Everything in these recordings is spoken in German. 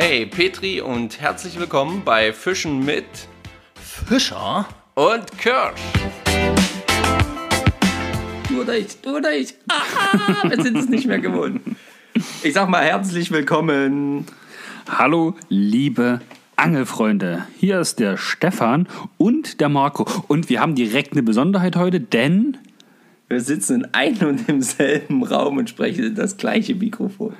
Hey Petri und herzlich willkommen bei Fischen mit Fischer? und Kirsch. Du oder ich, du oder ich. Ah, wir sind es nicht mehr gewohnt. Ich sag mal herzlich willkommen. Hallo, liebe Angelfreunde. Hier ist der Stefan und der Marco. Und wir haben direkt eine Besonderheit heute, denn Wir sitzen in einem und demselben Raum und sprechen in das gleiche Mikrofon.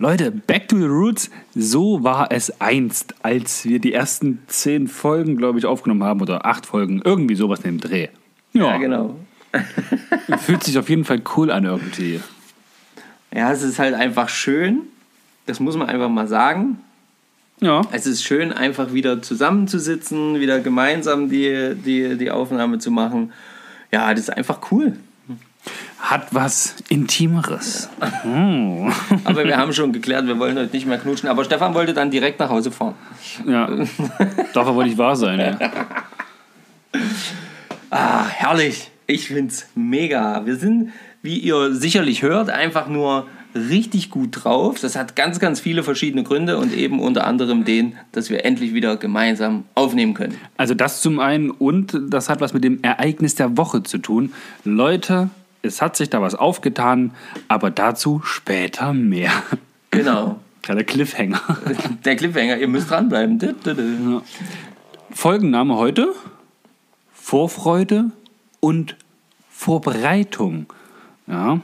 Leute, Back to the Roots, so war es einst, als wir die ersten zehn Folgen, glaube ich, aufgenommen haben oder acht Folgen, irgendwie sowas in dem Dreh. Ja, genau. Fühlt sich auf jeden Fall cool an irgendwie. Ja, es ist halt einfach schön. Das muss man einfach mal sagen. Ja. Es ist schön, einfach wieder zusammenzusitzen, wieder gemeinsam die, die, die Aufnahme zu machen. Ja, das ist einfach cool. Hat was Intimeres. Oh. Aber wir haben schon geklärt, wir wollen heute nicht mehr knutschen. Aber Stefan wollte dann direkt nach Hause fahren. Ja. Darf aber nicht wahr sein, ja. Ah, herrlich. Ich find's mega. Wir sind, wie ihr sicherlich hört, einfach nur richtig gut drauf. Das hat ganz, ganz viele verschiedene Gründe und eben unter anderem den, dass wir endlich wieder gemeinsam aufnehmen können. Also das zum einen und das hat was mit dem Ereignis der Woche zu tun. Leute, es hat sich da was aufgetan, aber dazu später mehr. Genau. Kleiner Cliffhanger. Der Cliffhanger, ihr müsst dranbleiben. Dü. Folgenname heute: Vorfreude und Vorbereitung. Ja,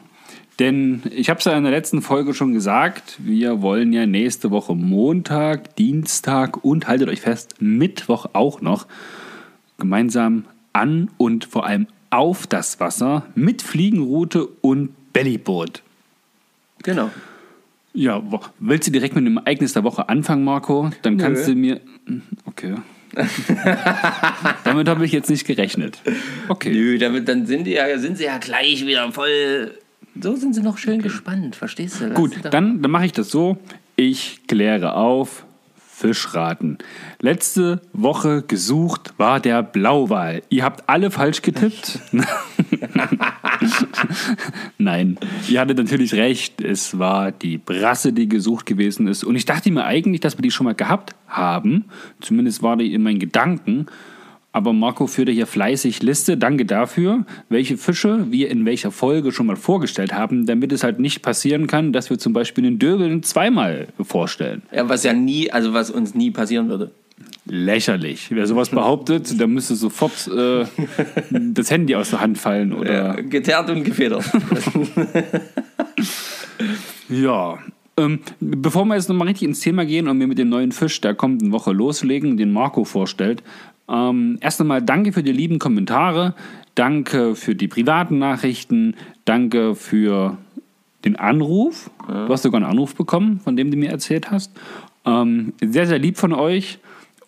denn ich habe es ja in der letzten Folge schon gesagt, wir wollen ja nächste Woche Montag, Dienstag und haltet euch fest, Mittwoch auch noch gemeinsam an und vor allem auf das Wasser mit Fliegenroute und Bellyboot. Genau. Ja, willst du direkt mit dem Ereignis der Woche anfangen, Marco? Dann kannst du mir. Okay. Damit habe ich jetzt nicht gerechnet. Okay. Nö, damit, dann sind, die ja, sind sie ja gleich wieder voll. So sind sie noch schön gespannt, verstehst du? Lass Gut, dann, dann mache ich das so. Ich kläre auf. Fischraten. Letzte Woche gesucht war der Blauwal. Ihr habt alle falsch getippt. Nein, ihr hattet natürlich recht. Es war die Brasse, die gesucht gewesen ist. Und ich dachte mir eigentlich, dass wir die schon mal gehabt haben. Zumindest war die in meinen Gedanken. Aber Marco führte hier fleißig Liste. Danke dafür, welche Fische wir in welcher Folge schon mal vorgestellt haben, damit es halt nicht passieren kann, dass wir zum Beispiel den Döbeln zweimal vorstellen. Ja, was ja nie, also was uns nie passieren würde. Lächerlich. Wer sowas behauptet, der müsste sofort äh, das Handy aus der Hand fallen oder. Geteert und gefedert. Ja. Ähm, bevor wir jetzt nochmal richtig ins Thema gehen und wir mit dem neuen Fisch der kommenden Woche loslegen, den Marco vorstellt, ähm, erst einmal danke für die lieben Kommentare, danke für die privaten Nachrichten, danke für den Anruf. Du hast sogar einen Anruf bekommen, von dem du mir erzählt hast. Ähm, sehr, sehr lieb von euch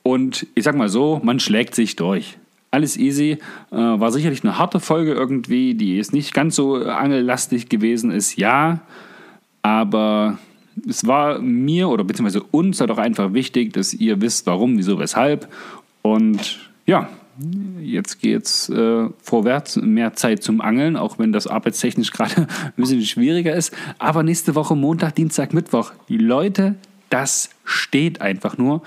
und ich sag mal so, man schlägt sich durch. Alles easy. Äh, war sicherlich eine harte Folge irgendwie, die ist nicht ganz so angellastig gewesen ist, ja. Aber es war mir oder beziehungsweise uns halt auch einfach wichtig, dass ihr wisst, warum, wieso, weshalb. Und ja, jetzt geht's äh, vorwärts, mehr Zeit zum Angeln, auch wenn das arbeitstechnisch gerade ein bisschen schwieriger ist. Aber nächste Woche Montag, Dienstag, Mittwoch, die Leute, das steht einfach nur.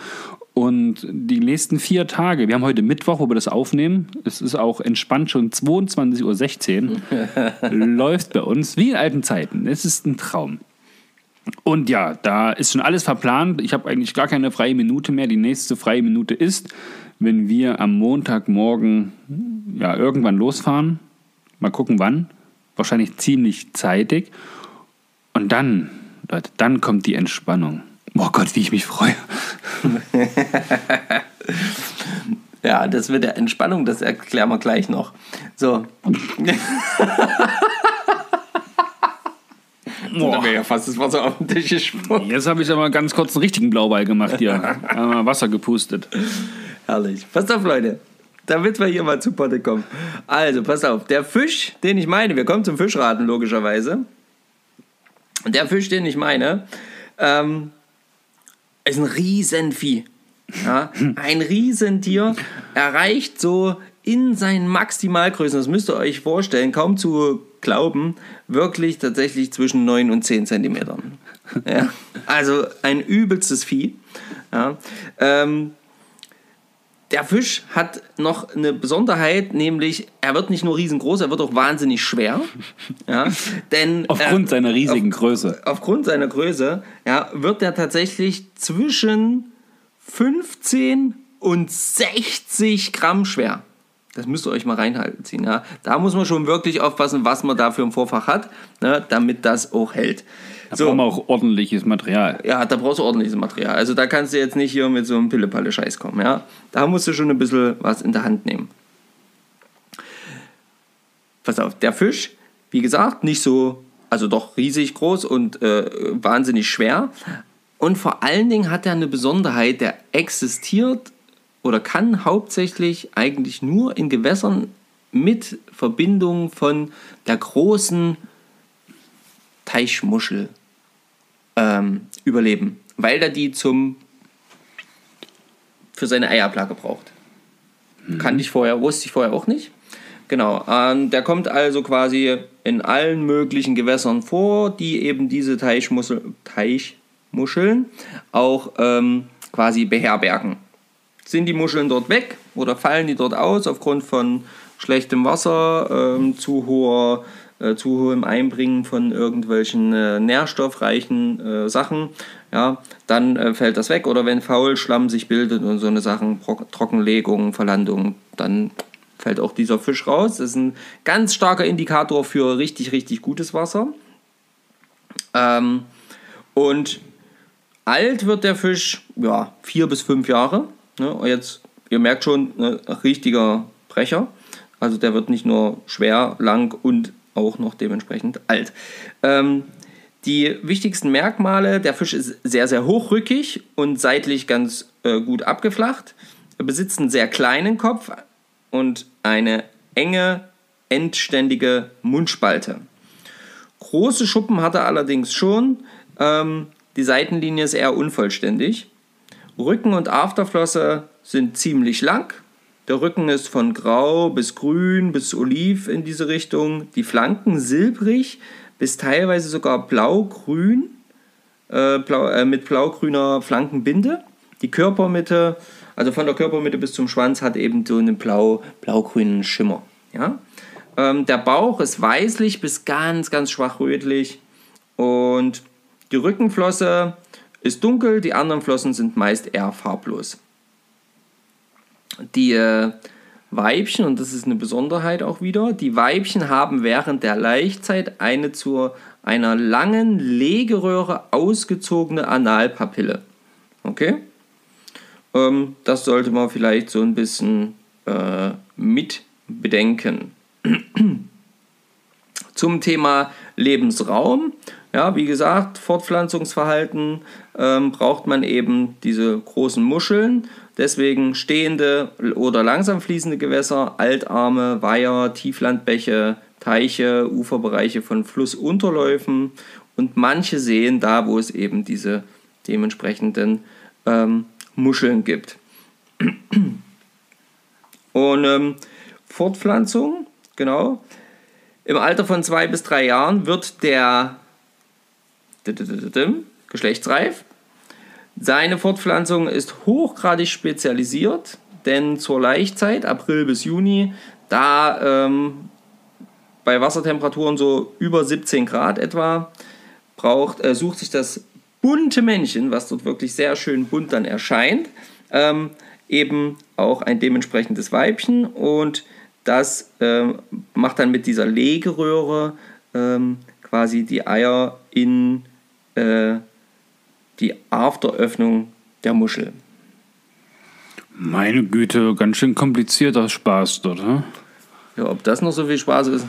Und die nächsten vier Tage, wir haben heute Mittwoch, wo wir das aufnehmen, es ist auch entspannt schon 22.16 Uhr, läuft bei uns wie in alten Zeiten. Es ist ein Traum. Und ja, da ist schon alles verplant. Ich habe eigentlich gar keine freie Minute mehr. Die nächste freie Minute ist, wenn wir am Montagmorgen ja, irgendwann losfahren. Mal gucken wann. Wahrscheinlich ziemlich zeitig. Und dann, Leute, dann kommt die Entspannung. Oh Gott, wie ich mich freue. Ja, das mit der Entspannung, das erklären wir gleich noch. So. Da wäre ja fast das Wasser auf den Tisch gesprungen. Jetzt habe ich aber ganz kurz einen richtigen Blauball gemacht hier. Einmal Wasser gepustet. Herrlich. Passt auf, Leute. Damit wir hier mal zu Potte kommen. Also, pass auf. Der Fisch, den ich meine, wir kommen zum Fischraten logischerweise. Der Fisch, den ich meine, ähm, ist ein Riesenvieh. Ja, ein Riesentier erreicht so in seinen Maximalgrößen, das müsst ihr euch vorstellen, kaum zu glauben, wirklich tatsächlich zwischen 9 und 10 Zentimetern. Ja? Also ein übelstes Vieh. Ja? Ähm, der Fisch hat noch eine Besonderheit, nämlich er wird nicht nur riesengroß, er wird auch wahnsinnig schwer. Ja, denn Aufgrund äh, seiner riesigen auf, Größe. Aufgrund seiner Größe ja, wird er tatsächlich zwischen 15 und 60 Gramm schwer. Das müsst ihr euch mal reinhalten ziehen. Ja. Da muss man schon wirklich aufpassen, was man da für ein Vorfach hat, ne, damit das auch hält. Da brauchen wir auch ordentliches Material. Ja, da brauchst du ordentliches Material. Also da kannst du jetzt nicht hier mit so einem Pille-Palle-Scheiß kommen. Ja? Da musst du schon ein bisschen was in der Hand nehmen. Pass auf, der Fisch, wie gesagt, nicht so, also doch riesig groß und äh, wahnsinnig schwer. Und vor allen Dingen hat er eine Besonderheit, der existiert oder kann hauptsächlich eigentlich nur in Gewässern mit Verbindung von der großen Teichmuschel ähm, überleben, weil er die zum für seine Eiablage braucht. Kannte ich vorher, wusste ich vorher auch nicht. Genau, ähm, der kommt also quasi in allen möglichen Gewässern vor, die eben diese Teichmuschel, Teichmuscheln auch ähm, quasi beherbergen. Sind die Muscheln dort weg oder fallen die dort aus aufgrund von schlechtem Wasser, ähm, zu hoher äh, zu hohem Einbringen von irgendwelchen äh, nährstoffreichen äh, Sachen, ja, dann äh, fällt das weg. Oder wenn Faulschlamm sich bildet und so eine Sachen, Trockenlegung, Verlandung, dann fällt auch dieser Fisch raus. Das ist ein ganz starker Indikator für richtig, richtig gutes Wasser. Ähm, und alt wird der Fisch, ja, vier bis fünf Jahre. Ne? Jetzt, ihr merkt schon, ne, richtiger Brecher. Also der wird nicht nur schwer, lang und auch noch dementsprechend alt. Ähm, die wichtigsten Merkmale, der Fisch ist sehr, sehr hochrückig und seitlich ganz äh, gut abgeflacht. Er besitzt einen sehr kleinen Kopf und eine enge, endständige Mundspalte. Große Schuppen hat er allerdings schon. Ähm, die Seitenlinie ist eher unvollständig. Rücken und Afterflosse sind ziemlich lang der Rücken ist von grau bis grün bis oliv in diese Richtung. Die Flanken silbrig bis teilweise sogar blau-grün äh, blau, äh, mit blau-grüner Flankenbinde. Die Körpermitte, also von der Körpermitte bis zum Schwanz, hat eben so einen blau, blau-grünen Schimmer. Ja? Ähm, der Bauch ist weißlich bis ganz, ganz schwach rötlich. Und die Rückenflosse ist dunkel, die anderen Flossen sind meist eher farblos die äh, Weibchen, und das ist eine Besonderheit auch wieder, die Weibchen haben während der Laichzeit eine zu einer langen Legeröhre ausgezogene Analpapille. Okay? Ähm, das sollte man vielleicht so ein bisschen äh, mit bedenken. Zum Thema Lebensraum. Ja, wie gesagt, Fortpflanzungsverhalten ähm, braucht man eben diese großen Muscheln Deswegen stehende oder langsam fließende Gewässer, Altarme, Weiher, Tieflandbäche, Teiche, Uferbereiche von Flussunterläufen und manche Seen da, wo es eben diese dementsprechenden ähm, Muscheln gibt. Und ähm, Fortpflanzung, genau. Im Alter von zwei bis drei Jahren wird der geschlechtsreif. Seine Fortpflanzung ist hochgradig spezialisiert, denn zur Laichzeit, April bis Juni, da ähm, bei Wassertemperaturen so über 17 Grad etwa, braucht, äh, sucht sich das bunte Männchen, was dort wirklich sehr schön bunt dann erscheint, ähm, eben auch ein dementsprechendes Weibchen und das ähm, macht dann mit dieser Legeröhre ähm, quasi die Eier in äh, die Afteröffnung der Muschel. Meine Güte, ganz schön komplizierter Spaß dort, hm? Ja, ob das noch so viel Spaß ist.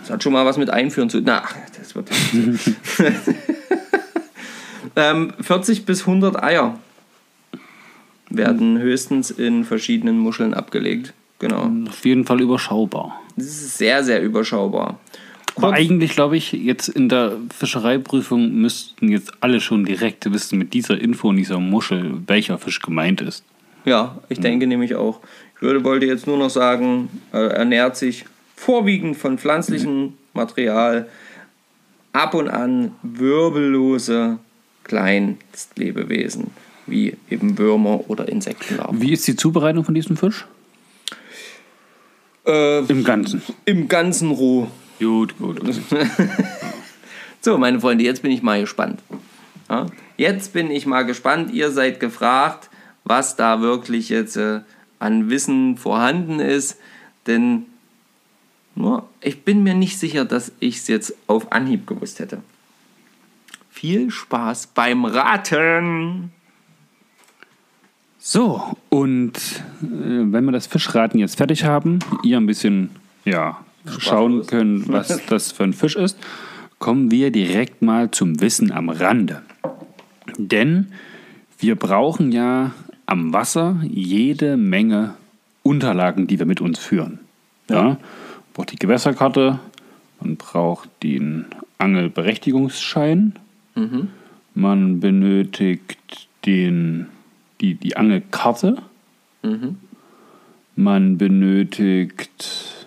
Das hat schon mal was mit Einführen zu. Na, das wird. ähm, 40 bis 100 Eier werden höchstens in verschiedenen Muscheln abgelegt. Genau. Auf jeden Fall überschaubar. Das ist sehr, sehr überschaubar. Aber eigentlich glaube ich, jetzt in der Fischereiprüfung müssten jetzt alle schon direkt wissen mit dieser Info und dieser Muschel, welcher Fisch gemeint ist. Ja, ich denke mhm. nämlich auch. Ich würde, wollte jetzt nur noch sagen, er ernährt sich vorwiegend von pflanzlichem Material, ab und an wirbellose Kleinstlebewesen, wie eben Würmer oder Insektenlarven. Wie ist die Zubereitung von diesem Fisch? Äh, Im Ganzen. Im ganzen roh. Gut, gut. gut. So, meine Freunde, jetzt bin ich mal gespannt. Ja? Jetzt bin ich mal gespannt. Ihr seid gefragt, was da wirklich jetzt äh, an Wissen vorhanden ist. Denn nur, ich bin mir nicht sicher, dass ich es jetzt auf Anhieb gewusst hätte. Viel Spaß beim Raten! So, und äh, wenn wir das Fischraten jetzt fertig haben, ihr ein bisschen ja, schauen können, was das für ein Fisch ist, kommen wir direkt mal zum Wissen am Rande. Denn wir brauchen ja am Wasser jede Menge Unterlagen, die wir mit uns führen. Ja. Man braucht die Gewässerkarte, man braucht den Angelberechtigungsschein, man benötigt den, die, die Angelkarte, man benötigt,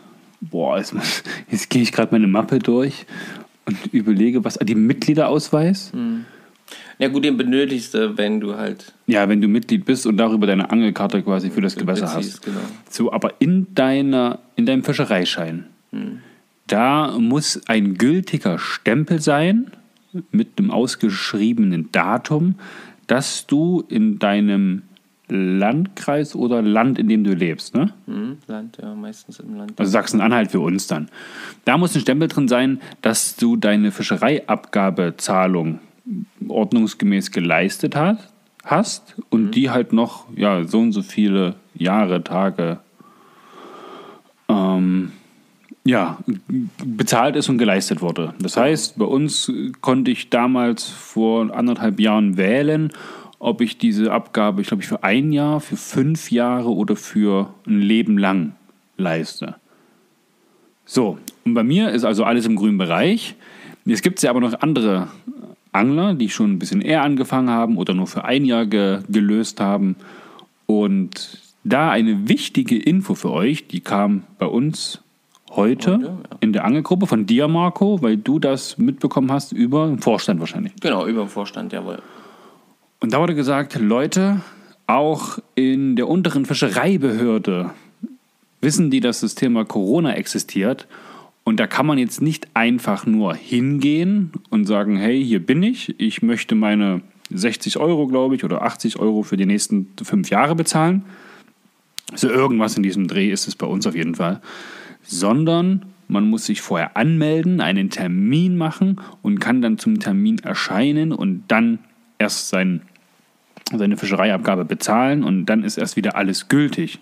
boah, jetzt, muss- jetzt gehe ich gerade meine Mappe durch und überlege, was, die Mitgliederausweis? Ja gut, den benötigst du, wenn du halt Ja, wenn du Mitglied bist und darüber deine Angelkarte quasi für das Gewässer beziehst, hast. genau. So, aber in deiner, in deinem Fischereischein, da muss ein gültiger Stempel sein mit einem ausgeschriebenen Datum, dass du in deinem Landkreis oder Land, in dem du lebst, ne? Hm, Land, ja, meistens im Land. Also Sachsen-Anhalt für uns dann. Da muss ein Stempel drin sein, dass du deine Fischereiabgabezahlung ordnungsgemäß geleistet hat, hast und die halt noch ja, so und so viele Jahre, Tage ähm, ja, bezahlt ist und geleistet wurde. Das heißt, bei uns konnte ich damals vor anderthalb Jahren wählen, ob ich diese Abgabe, ich glaube, ich für ein Jahr, für fünf Jahre oder für ein Leben lang leiste. So, und bei mir ist also alles im grünen Bereich. Jetzt gibt es ja aber noch andere Angler, die schon ein bisschen eher angefangen haben oder nur für ein Jahr ge gelöst haben. Und da eine wichtige Info für euch, die kam bei uns heute Heute, ja. in der Angelgruppe von dir, Marco, weil du das mitbekommen hast über den Vorstand wahrscheinlich. Genau, über dem Vorstand, jawohl. Und da wurde gesagt, Leute, auch in der unteren Fischereibehörde wissen die, dass das Thema Corona existiert. Und da kann man jetzt nicht einfach nur hingehen und sagen, hey, hier bin ich, ich möchte meine 60 Euro, glaube ich, oder 80 Euro für die nächsten fünf Jahre bezahlen. So irgendwas in diesem Dreh ist es bei uns auf jeden Fall. Sondern man muss sich vorher anmelden, einen Termin machen und kann dann zum Termin erscheinen und dann erst sein, seine Fischereiabgabe bezahlen und dann ist erst wieder alles gültig.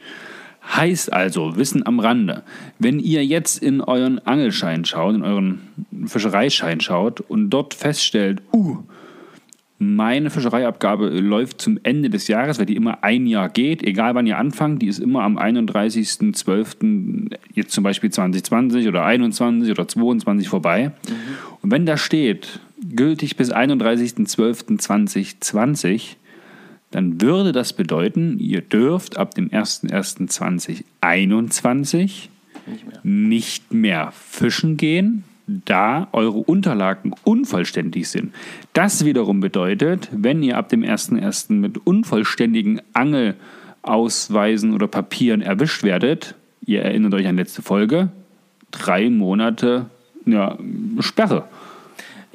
Heißt also, Wissen am Rande, wenn ihr jetzt in euren Angelschein schaut, in euren Fischereischein schaut und dort feststellt, uh, meine Fischereiabgabe läuft zum Ende des Jahres, weil die immer ein Jahr geht, egal wann ihr anfangt, die ist immer am 31.12. jetzt zum Beispiel 2020 oder 21 oder 22 vorbei. Und wenn da steht, gültig bis 31.12.2020, dann würde das bedeuten, ihr dürft ab dem 01.01.2021 Nicht mehr. nicht mehr fischen gehen, da eure Unterlagen unvollständig sind. Das wiederum bedeutet, wenn ihr ab dem 1.1. mit unvollständigen Angelausweisen oder Papieren erwischt werdet, ihr erinnert euch an letzte Folge, drei Monate ja, Sperre.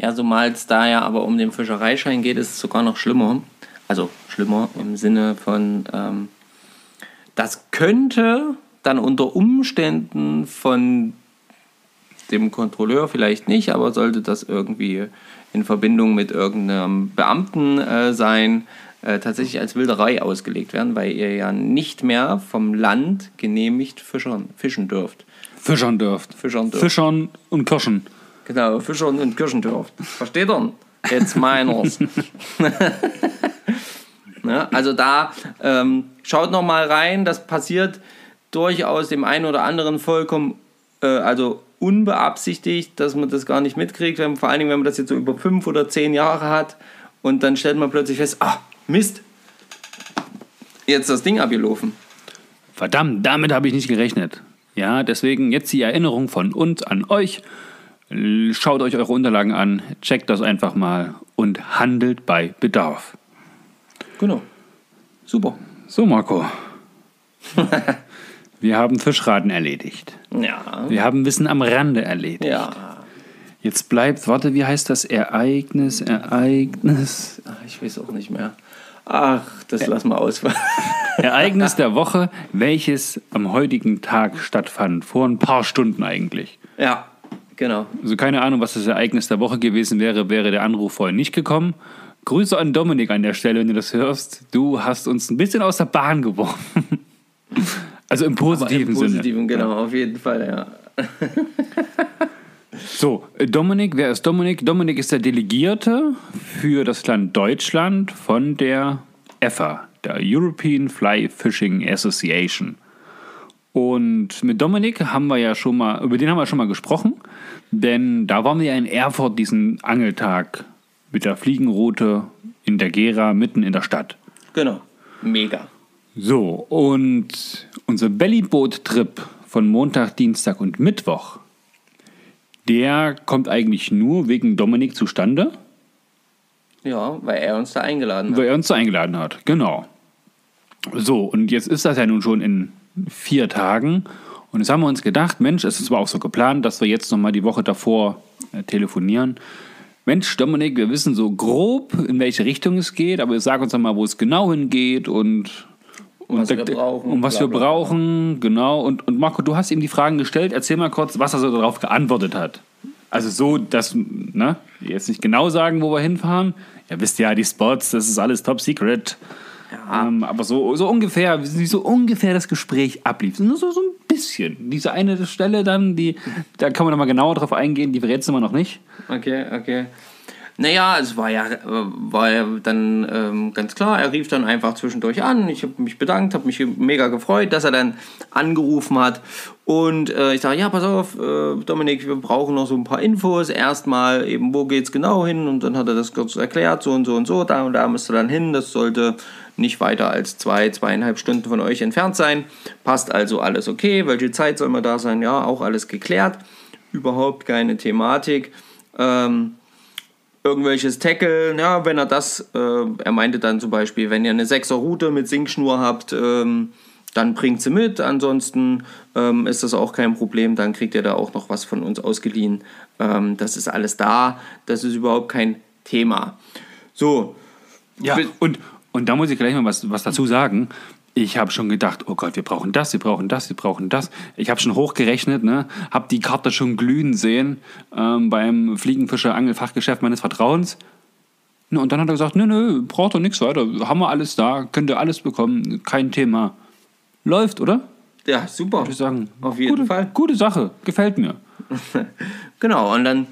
Ja, zumal es da ja aber um den Fischereischein geht, ist es sogar noch schlimmer. Also schlimmer im Sinne von, ähm, das könnte dann unter Umständen von dem Kontrolleur vielleicht nicht, aber sollte das irgendwie in Verbindung mit irgendeinem Beamten äh, sein, äh, tatsächlich als Wilderei ausgelegt werden, weil ihr ja nicht mehr vom Land genehmigt fischern, fischen dürft. Fischern dürft. Fischern dürft. Fischern und Kirschen. Genau, Fischern und Kirschen dürft. Versteht ihr? Jetzt meiners. ne? Also da ähm, schaut noch mal rein, das passiert durchaus dem einen oder anderen vollkommen, äh, also unbeabsichtigt, dass man das gar nicht mitkriegt, wenn, vor allen Dingen, wenn man das jetzt so über fünf oder zehn Jahre hat und dann stellt man plötzlich fest, ah, Mist, jetzt das Ding abgelaufen. Verdammt, damit habe ich nicht gerechnet. Ja, deswegen jetzt die Erinnerung von uns an euch. Schaut euch eure Unterlagen an, checkt das einfach mal und handelt bei Bedarf. Genau. Super. So, Marco. Wir haben Fischraten erledigt. Ja. Wir haben Wissen am Rande erledigt. Ja. Jetzt bleibt, warte, wie heißt das? Ereignis, Ereignis. Ach, ich weiß auch nicht mehr. Ach, das lass mal aus. Ereignis der Woche, welches am heutigen Tag stattfand. Vor ein paar Stunden eigentlich. ja, genau. Also keine Ahnung, was das Ereignis der Woche gewesen wäre, wäre der Anruf vorhin nicht gekommen. Grüße an Dominik an der Stelle, wenn du das hörst. Du hast uns ein bisschen aus der Bahn geworfen. Also im positiven, Im positiven, Sinne. genau, auf jeden Fall, ja. So, äh, Dominik, wer ist Dominik? Dominik ist der Delegierte für das Land Deutschland von der EFA, der European Fly Fishing Association. Und mit Dominik haben wir ja schon mal, über den haben wir schon mal gesprochen, denn da waren wir ja in Erfurt diesen Angeltag mit der Fliegenroute in der Gera mitten in der Stadt. Genau. Mega. So, und unser Bellyboot-Trip von Montag, Dienstag und Mittwoch, der kommt eigentlich nur wegen Dominik zustande, Ja, weil er uns da eingeladen hat. weil er uns da eingeladen hat. Genau. So, und jetzt ist das ja nun schon in vier Tagen. Und jetzt haben wir uns gedacht, Mensch, es ist zwar auch so geplant, dass wir jetzt nochmal die Woche davor äh, telefonieren. Mensch, Dominik, wir wissen so grob, in welche Richtung es geht, aber sag uns doch mal, wo es genau hingeht und, und was wir brauchen, Und was bla, wir bla, brauchen, genau. Und, und Marco, du hast ihm die Fragen gestellt. Erzähl mal kurz, was er so darauf geantwortet hat. Also so, dass, ne, jetzt nicht genau sagen, wo wir hinfahren. Ihr wisst ja, die Spots, das ist alles top secret. Ähm, aber so, so ungefähr, wie so ungefähr das Gespräch ablief. Nur so, so ein bisschen. Diese eine Stelle dann, die, da kann man noch mal genauer drauf eingehen, die verrätst du immer noch nicht. Okay, okay. Naja, es war ja, war ja dann ähm, ganz klar, er rief dann einfach zwischendurch an. Ich habe mich bedankt, habe mich mega gefreut, dass er dann angerufen hat. Und äh, ich sage, ja, pass auf, äh, Dominik, wir brauchen noch so ein paar Infos. Erstmal eben, wo geht's genau hin? Und dann hat er das kurz erklärt, so und so und so, da und da müsst ihr dann hin. Das sollte nicht weiter als zwei, zweieinhalb Stunden von euch entfernt sein. Passt also alles okay. Welche Zeit soll man da sein? Ja, auch alles geklärt. Überhaupt keine Thematik. Ähm, irgendwelches Tackle, ja, wenn er das, äh, er meinte dann zum Beispiel, wenn ihr eine 6er Route mit Sinkschnur habt, ähm, dann bringt sie mit, ansonsten ähm, ist das auch kein Problem, dann kriegt ihr da auch noch was von uns ausgeliehen. Ähm, das ist alles da, das ist überhaupt kein Thema. So, Ja, und, und da muss ich gleich mal was, was dazu sagen. Ich habe schon gedacht, oh Gott, wir brauchen das, wir brauchen das, wir brauchen das. Ich habe schon hochgerechnet, ne? habe die Karte schon glühen sehen ähm, beim Fliegenfischer Angelfachgeschäft meines Vertrauens. Ne, Und dann hat er gesagt, nö, nö, braucht doch nichts weiter. Haben wir alles da, könnt ihr alles bekommen, kein Thema. Läuft, oder? ja, super. Würde ich sagen. Auf jeden gute, Fall. Gute Sache, gefällt mir. Genau, und dann,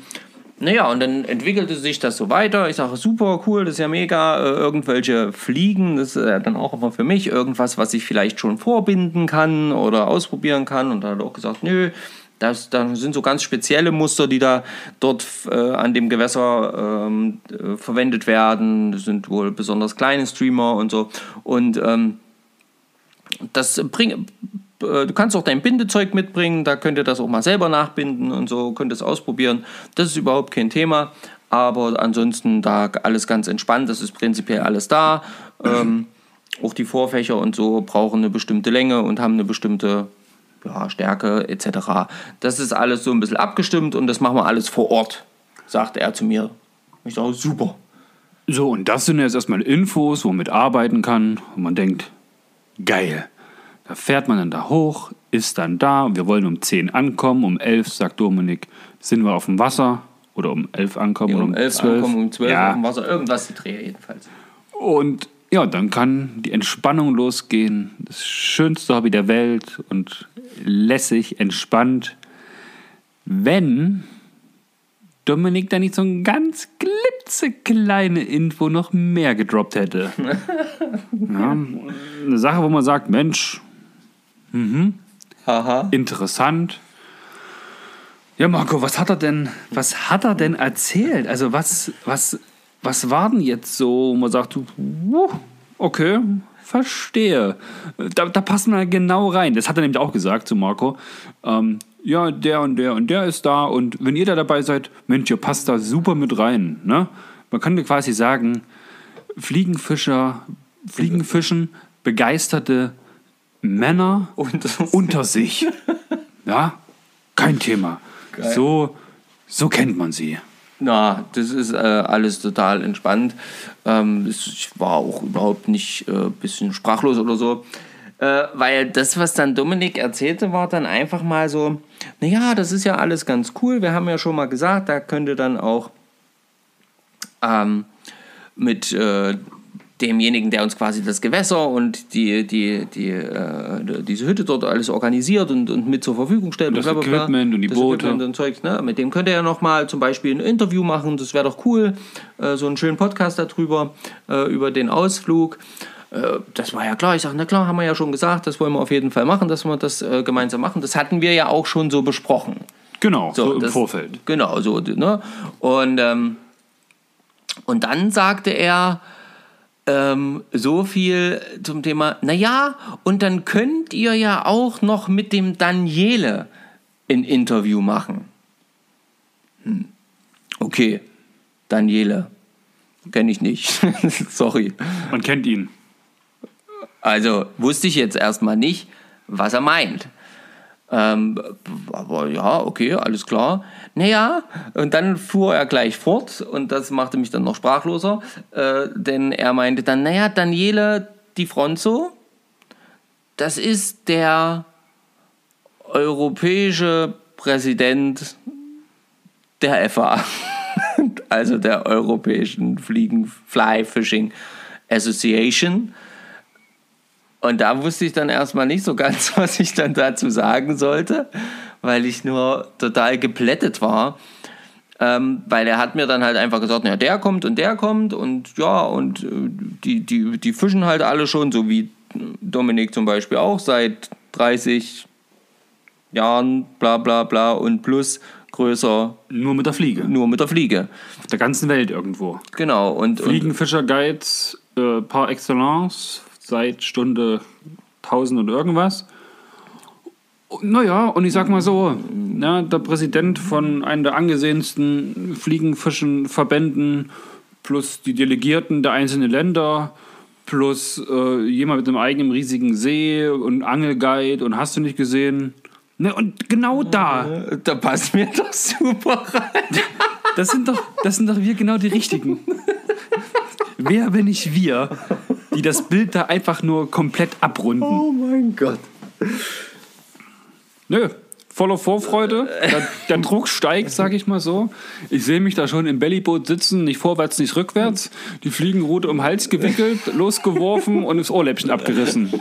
naja, und dann entwickelte sich das so weiter. Ich sage, super, cool, das ist ja mega. Äh, irgendwelche Fliegen, das ist äh, dann auch immer für mich irgendwas, was ich vielleicht schon vorbinden kann oder ausprobieren kann. Und da hat er auch gesagt, nö, das, da sind so ganz spezielle Muster, die da dort äh, an dem Gewässer ähm, äh, verwendet werden. Das sind wohl besonders kleine Streamer und so. Und ähm, das bringt. Äh, Du kannst auch dein Bindezeug mitbringen, da könnt ihr das auch mal selber nachbinden und so, könnt es ausprobieren. Das ist überhaupt kein Thema. Aber ansonsten da alles ganz entspannt, das ist prinzipiell alles da. Ähm, auch die Vorfächer und so brauchen eine bestimmte Länge und haben eine bestimmte ja, Stärke etc. Das ist alles so ein bisschen abgestimmt und das machen wir alles vor Ort, sagt er zu mir. Ich sage, super. So, und das sind jetzt erstmal Infos, wo man mit arbeiten kann. Und man denkt, geil. Da fährt man dann da hoch, ist dann da. Wir wollen um 10 ankommen. Um 11, sagt Dominik, sind wir auf dem Wasser. Oder um 11 ankommen. oder Um 11 12. ankommen, um 12 ja. auf dem Wasser, irgendwas die Dreher jedenfalls. Und ja, dann kann die Entspannung losgehen. Das schönste Hobby der Welt und lässig, entspannt. Wenn Dominik da nicht so ein ganz klitzekleine Info noch mehr gedroppt hätte. ja, eine Sache, wo man sagt, Mensch, Haha. interessant. Ja, Marco, was hat er denn, was hat er denn erzählt? Also was, was, was war denn jetzt so, wo man sagt, okay, verstehe. Da, da passt man genau rein. Das hat er nämlich auch gesagt zu Marco. Ähm, ja, der und der und der ist da und wenn ihr da dabei seid, Mensch, ihr passt da super mit rein. Ne? Man könnte quasi sagen, Fliegenfischer, Fliegenfischen, begeisterte Männer Unter sich. Ja, kein Thema. So, so kennt man sie. Na, das ist äh, alles total entspannt. Ähm, ich war auch überhaupt nicht ein äh, bisschen sprachlos oder so. Äh, weil das, was dann Dominik erzählte, war dann einfach mal so, naja, das ist ja alles ganz cool. Wir haben ja schon mal gesagt, da könnte dann auch ähm, mit äh, demjenigen, der uns quasi das Gewässer und die, die, die, äh, diese Hütte dort alles organisiert und, und mit zur Verfügung stellt. Das bla, bla, bla. Equipment und die das Boote. Equipment und Zeugs, ne? Mit dem könnt ihr ja nochmal zum Beispiel ein Interview machen, das wäre doch cool. Äh, so einen schönen Podcast darüber, äh, über den Ausflug. Äh, das war ja klar. Ich sage, na klar, haben wir ja schon gesagt, das wollen wir auf jeden Fall machen, dass wir das äh, gemeinsam machen. Das hatten wir ja auch schon so besprochen. Genau, so, im das- Vorfeld. Genau, so, ne? Und, ähm, und dann sagte er ähm, so viel zum Thema, naja, und dann könnt ihr ja auch noch mit dem Daniele ein Interview machen. Hm. Okay, Daniele. Kenne ich nicht. Sorry. Man kennt ihn. Also wusste ich jetzt erstmal nicht, was er meint. Ähm, aber ja, okay, alles klar. Naja, und dann fuhr er gleich fort und das machte mich dann noch sprachloser, äh, denn er meinte dann, naja, Daniele Di Fronzo, das ist der europäische Präsident der FA, also der Europäischen Fliegen Fly Fishing Association. Und da wusste ich dann erstmal nicht so ganz, was ich dann dazu sagen sollte, weil ich nur total geplättet war. Ähm, weil er hat mir dann halt einfach gesagt, ja, der kommt und der kommt und ja, und äh, die, die, die fischen halt alle schon, so wie Dominik zum Beispiel auch, seit 30 Jahren, bla bla bla und plus größer Nur mit der Fliege. nur mit der Fliege. Auf der ganzen Welt irgendwo. Genau. Und, und Fliegenfischer-Guides äh, par excellence seit Stunde 1000 und irgendwas. Naja, und ich sag mal so, ja, der Präsident von einem der angesehensten Fliegenfischen-Verbänden plus die Delegierten der einzelnen Länder plus äh, jemand mit einem eigenen riesigen See und Angelguide und hast du nicht gesehen. Ne, und genau da, da passt mir doch super rein. das sind doch, das sind doch wir genau die Richtigen. Wer bin ich wir, die das Bild da einfach nur komplett abrunden? Oh mein Gott. Nö, voller Vorfreude. Der, der Druck steigt, sag ich mal so. Ich sehe mich da schon im Bellyboot sitzen, nicht vorwärts, nicht rückwärts. Die Fliegenrute um den Hals gewickelt, losgeworfen und das Ohrläppchen abgerissen.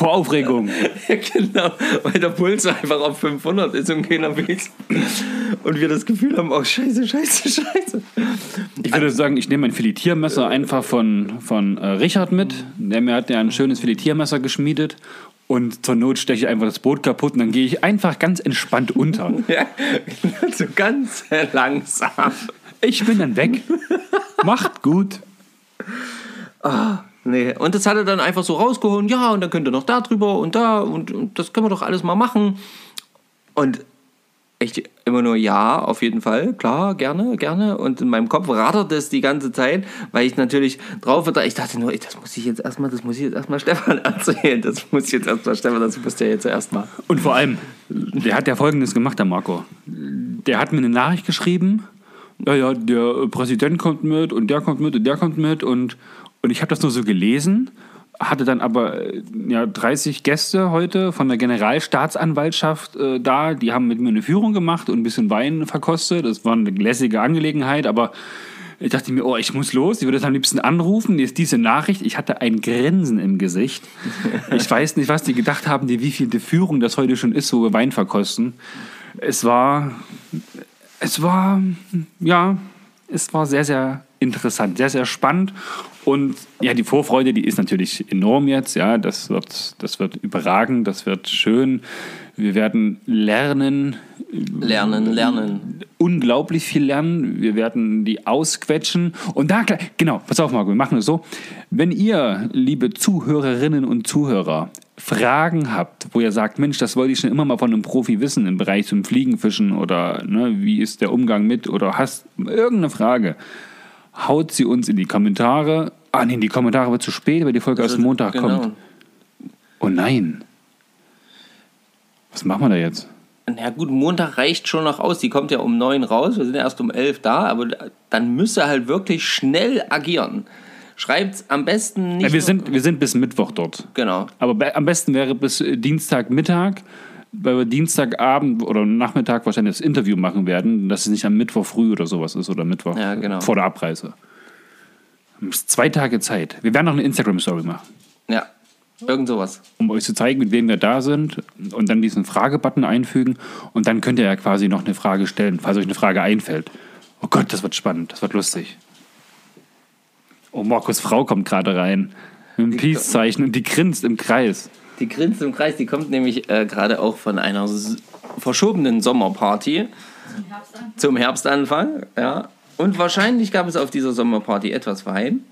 Vor Aufregung. Ja, genau, weil der Puls einfach auf 500 ist und keiner weiß. Und wir das Gefühl haben, oh scheiße, scheiße, scheiße. Ich würde sagen, ich nehme mein Filetiermesser einfach von, von äh, Richard mit. Der mir hat ja ein schönes Filetiermesser geschmiedet. Und zur Not steche ich einfach das Boot kaputt und dann gehe ich einfach ganz entspannt unter. Ja, so ganz langsam. Ich bin dann weg. Macht gut. Nee, und das hat er dann einfach so rausgeholt, ja, und dann könnt ihr noch da drüber und da und, und das können wir doch alles mal machen. Und echt immer nur ja, auf jeden Fall, klar, gerne, gerne. Und in meinem Kopf rattert es die ganze Zeit, weil ich natürlich drauf war. Ich dachte nur, ey, das muss ich jetzt erstmal, das muss ich jetzt erstmal Stefan erzählen. Das muss ich jetzt erstmal Stefan, das muss der jetzt erstmal. Und vor allem, der hat ja Folgendes gemacht, der Marco. Der hat mir eine Nachricht geschrieben. Ja, ja, der Präsident kommt mit und der kommt mit und der kommt mit. Und, und ich habe das nur so gelesen, hatte dann aber äh, ja, 30 Gäste heute von der Generalstaatsanwaltschaft äh, da. Die haben mit mir eine Führung gemacht und ein bisschen Wein verkostet. Das war eine lässige Angelegenheit, aber ich dachte mir, oh, ich muss los. Ich würde das am liebsten anrufen. Jetzt diese Nachricht. Ich hatte ein Grinsen im Gesicht. Ich weiß nicht, was die gedacht haben, die wievielte Führung das heute schon ist, wo wir Wein verkosten. Es war, es war, ja, es war sehr, sehr interessant, sehr, sehr spannend. Und ja, die Vorfreude, die ist natürlich enorm jetzt. Ja, das wird, das wird überragend, das wird schön. Wir werden lernen, Lernen, lernen. unglaublich viel lernen. Wir werden die ausquetschen. Und da, genau, pass auf, Marco, wir machen es so. Wenn ihr, liebe Zuhörerinnen und Zuhörer, Fragen habt, wo ihr sagt, Mensch, das wollte ich schon immer mal von einem Profi wissen im Bereich zum Fliegenfischen oder ne, wie ist der Umgang mit oder hast irgendeine Frage, haut sie uns in die Kommentare. Ah, nee, in die Kommentare wird zu spät, weil die Folge erst Montag Genau. kommt. Oh nein. Was machen wir da jetzt? Na gut, Montag reicht schon noch aus. Die kommt ja um neun raus. Wir sind ja erst um elf da. Aber dann müsst ihr halt wirklich schnell agieren. Schreibt's am besten nicht. Ja, wir, sind, wir sind bis Mittwoch dort. Genau. Aber be am besten wäre bis äh, Dienstagmittag, weil wir Dienstagabend oder Nachmittag wahrscheinlich das Interview machen werden, dass es nicht am Mittwoch früh oder sowas ist oder Mittwoch Ja, genau. vor der Abreise. Wir haben zwei Tage Zeit. Wir werden noch eine Instagram-Story machen, Ja. Irgend sowas. um euch zu zeigen, mit wem wir da sind und dann diesen Fragebutton einfügen und dann könnt ihr ja quasi noch eine Frage stellen, falls euch eine Frage einfällt. Oh Gott, das wird spannend, das wird lustig. Oh, Markus Frau kommt gerade rein mit einem Peace-Zeichen und die grinst im Kreis. Die grinst im Kreis. Die kommt nämlich äh, gerade auch von einer verschobenen Sommerparty zum Herbstanfang. Ja. Und wahrscheinlich gab es auf dieser Sommerparty etwas Wein.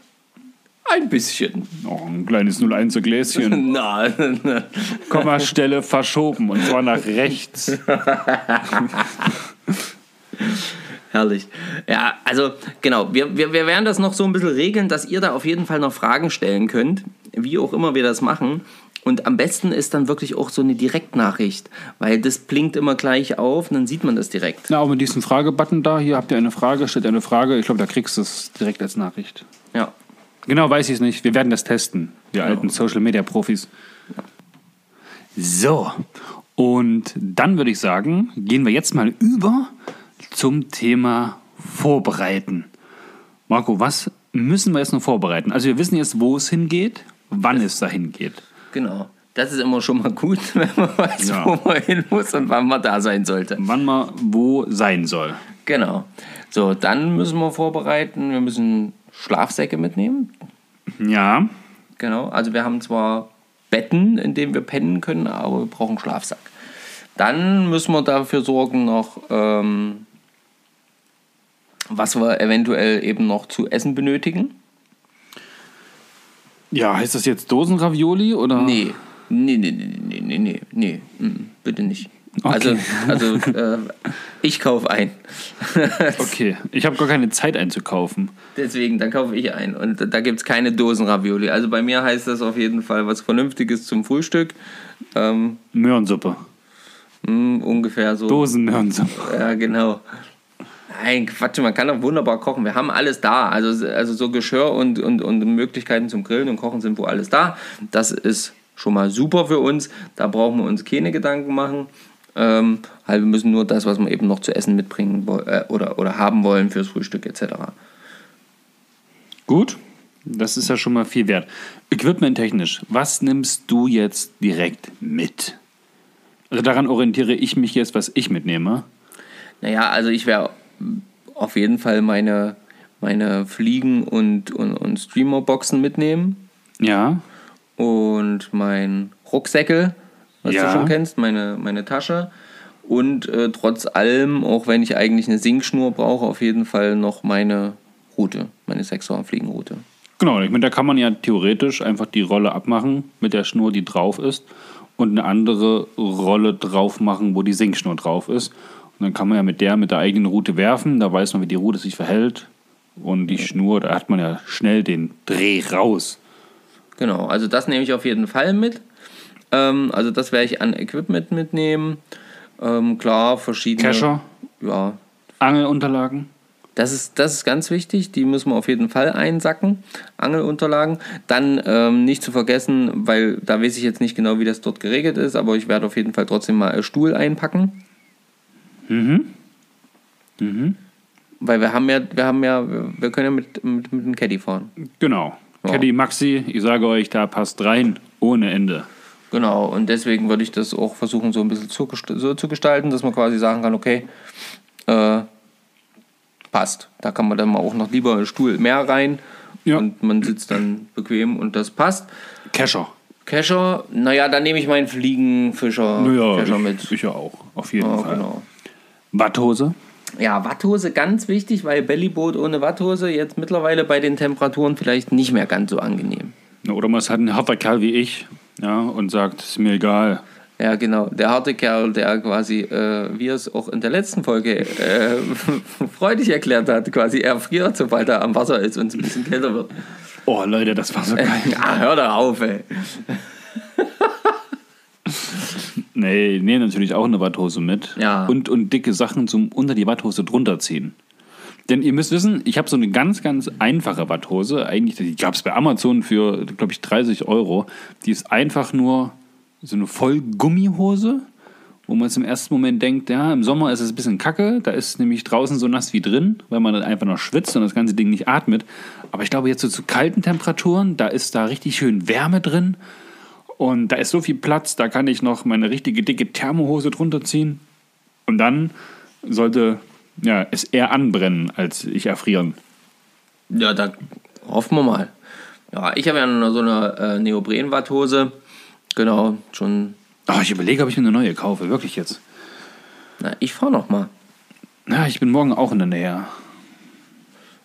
Ein bisschen. Oh, ein kleines 01er Gläschen. Na, Kommastelle verschoben und zwar nach rechts. Herrlich. Ja, also genau, wir, wir, wir werden das noch so ein bisschen regeln, dass ihr da auf jeden Fall noch Fragen stellen könnt, wie auch immer wir das machen. Und am besten ist dann wirklich auch so eine Direktnachricht, weil das blinkt immer gleich auf und dann sieht man das direkt. Na, auch mit diesem Fragebutton da, hier habt ihr eine Frage, stellt eine Frage. Ich glaube, da kriegst du es direkt als Nachricht. Ja. Genau, weiß ich es nicht. Wir werden das testen, wir alten Social Media Profis. So, und dann würde ich sagen, gehen wir jetzt mal über zum Thema Vorbereiten. Marco, was müssen wir jetzt noch vorbereiten? Also wir wissen jetzt, wo es hingeht, wann es dahin geht. Genau. Das ist immer schon mal gut, wenn man weiß, Ja. wo man hin muss und wann man da sein sollte. Wann man wo sein soll. Genau. So, dann müssen wir vorbereiten. Wir müssen Schlafsäcke mitnehmen. Ja, Genau. Also wir haben zwar Betten, in denen wir pennen können, aber wir brauchen einen Schlafsack. Dann müssen wir dafür sorgen noch, ähm, was wir eventuell eben noch zu essen benötigen. Ja, heißt das jetzt Dosenravioli oder? Nee. Nee, nee, nee, nee, nee, nee, nee. Mm, bitte nicht. Okay. Also, also äh, ich kaufe ein. Okay, ich habe gar keine Zeit einzukaufen. Deswegen, dann kaufe ich ein. Und da gibt es keine Dosenravioli. Also bei mir heißt das auf jeden Fall was Vernünftiges zum Frühstück. Ähm, Möhrensuppe. mh, ungefähr so. Dosenmöhrensuppe. Ja, genau. Nein, Quatsch, man kann doch wunderbar kochen. Wir haben alles da. Also, also so Geschirr und, und, und Möglichkeiten zum Grillen und Kochen sind wohl alles da. Das ist schon mal super für uns. Da brauchen wir uns keine Gedanken machen. Ähm, halt, wir müssen nur das, was wir eben noch zu essen mitbringen äh, oder, oder haben wollen fürs Frühstück etc. Gut, das ist ja schon mal viel wert. Equipment technisch, was nimmst du jetzt direkt mit? Also daran orientiere ich mich jetzt, was ich mitnehme. Naja, also ich werde auf jeden Fall meine, meine Fliegen- und, und, und Streamer-Boxen mitnehmen. Ja, und mein Rucksäckel, was Ja. du schon kennst, meine, meine Tasche. Und äh, trotz allem, auch wenn ich eigentlich eine Sinkschnur brauche, auf jeden Fall noch meine Route, meine 6er Fliegenroute. genau. Ich meine, da kann man ja theoretisch einfach die Rolle abmachen mit der Schnur, die drauf ist, und eine andere Rolle drauf machen, wo die Sinkschnur drauf ist. Und dann kann man ja mit der, mit der eigenen Route werfen. Da weiß man, wie die Route sich verhält. Und die Schnur, da hat man ja schnell den Dreh raus. Genau, also das nehme ich auf jeden Fall mit. Ähm, also das werde ich an Equipment mitnehmen. Ähm, klar, verschiedene. Kescher, Ja, Angelunterlagen. Das ist, das ist ganz wichtig, die müssen wir auf jeden Fall einsacken, Angelunterlagen. Dann ähm, nicht zu vergessen, weil da weiß ich jetzt nicht genau, wie das dort geregelt ist, aber ich werde auf jeden Fall trotzdem mal einen Stuhl einpacken. Weil wir haben ja, wir haben ja, wir können ja mit, mit, mit dem Caddy fahren. Genau. Ja. Caddy Maxi, ich sage euch, da passt rein ohne Ende. Genau, und deswegen würde ich das auch versuchen, so ein bisschen zu, so zu gestalten, dass man quasi sagen kann, okay, äh, passt. Da kann man dann mal auch noch lieber einen Stuhl mehr rein Ja. und man sitzt dann bequem und das passt. Kescher. Kescher, naja, dann nehme ich meinen Fliegenfischer Naja, Kescher ich, mit. ich ja auch, auf jeden Ja, Fall. genau. Watthose? Ja, Watthose ganz wichtig, weil Bellyboot ohne Watthose jetzt mittlerweile bei den Temperaturen vielleicht nicht mehr ganz so angenehm. Oder man ist halt ein harter Kerl wie ich ja, und sagt, ist mir egal. Ja, genau. Der harte Kerl, der quasi, äh, wie er es auch in der letzten Folge äh, freudig erklärt hat, quasi erfriert, sobald er am Wasser ist und es ein bisschen kälter wird. Oh Leute, das war so geil. Ja, hör doch auf, ey. Nee, nehme natürlich auch eine Watthose mit. Ja. Und, und dicke Sachen zum unter die Watthose drunter ziehen. Denn ihr müsst wissen, ich habe so eine ganz, ganz einfache Watthose. Eigentlich, die gab es bei Amazon für, glaube ich, 30 Euro. Die ist einfach nur so eine Vollgummihose, wo man zum ersten Moment denkt, ja, im Sommer ist es ein bisschen kacke. Da ist es nämlich draußen so nass wie drin, weil man dann einfach noch schwitzt und das ganze Ding nicht atmet. Aber ich glaube, jetzt so zu kalten Temperaturen, da ist da richtig schön Wärme drin. Und da ist so viel Platz, da kann ich noch meine richtige dicke Thermohose drunter ziehen. Und dann sollte ja, es eher anbrennen, als ich erfrieren. Ja, da hoffen wir mal. Ja, ich habe ja noch so eine äh, Neopren-Watthose. Genau, schon. Oh, ich überlege, ob ich mir eine neue kaufe, wirklich jetzt. Na, ich fahre noch mal. Ja, ich bin morgen auch in der Nähe.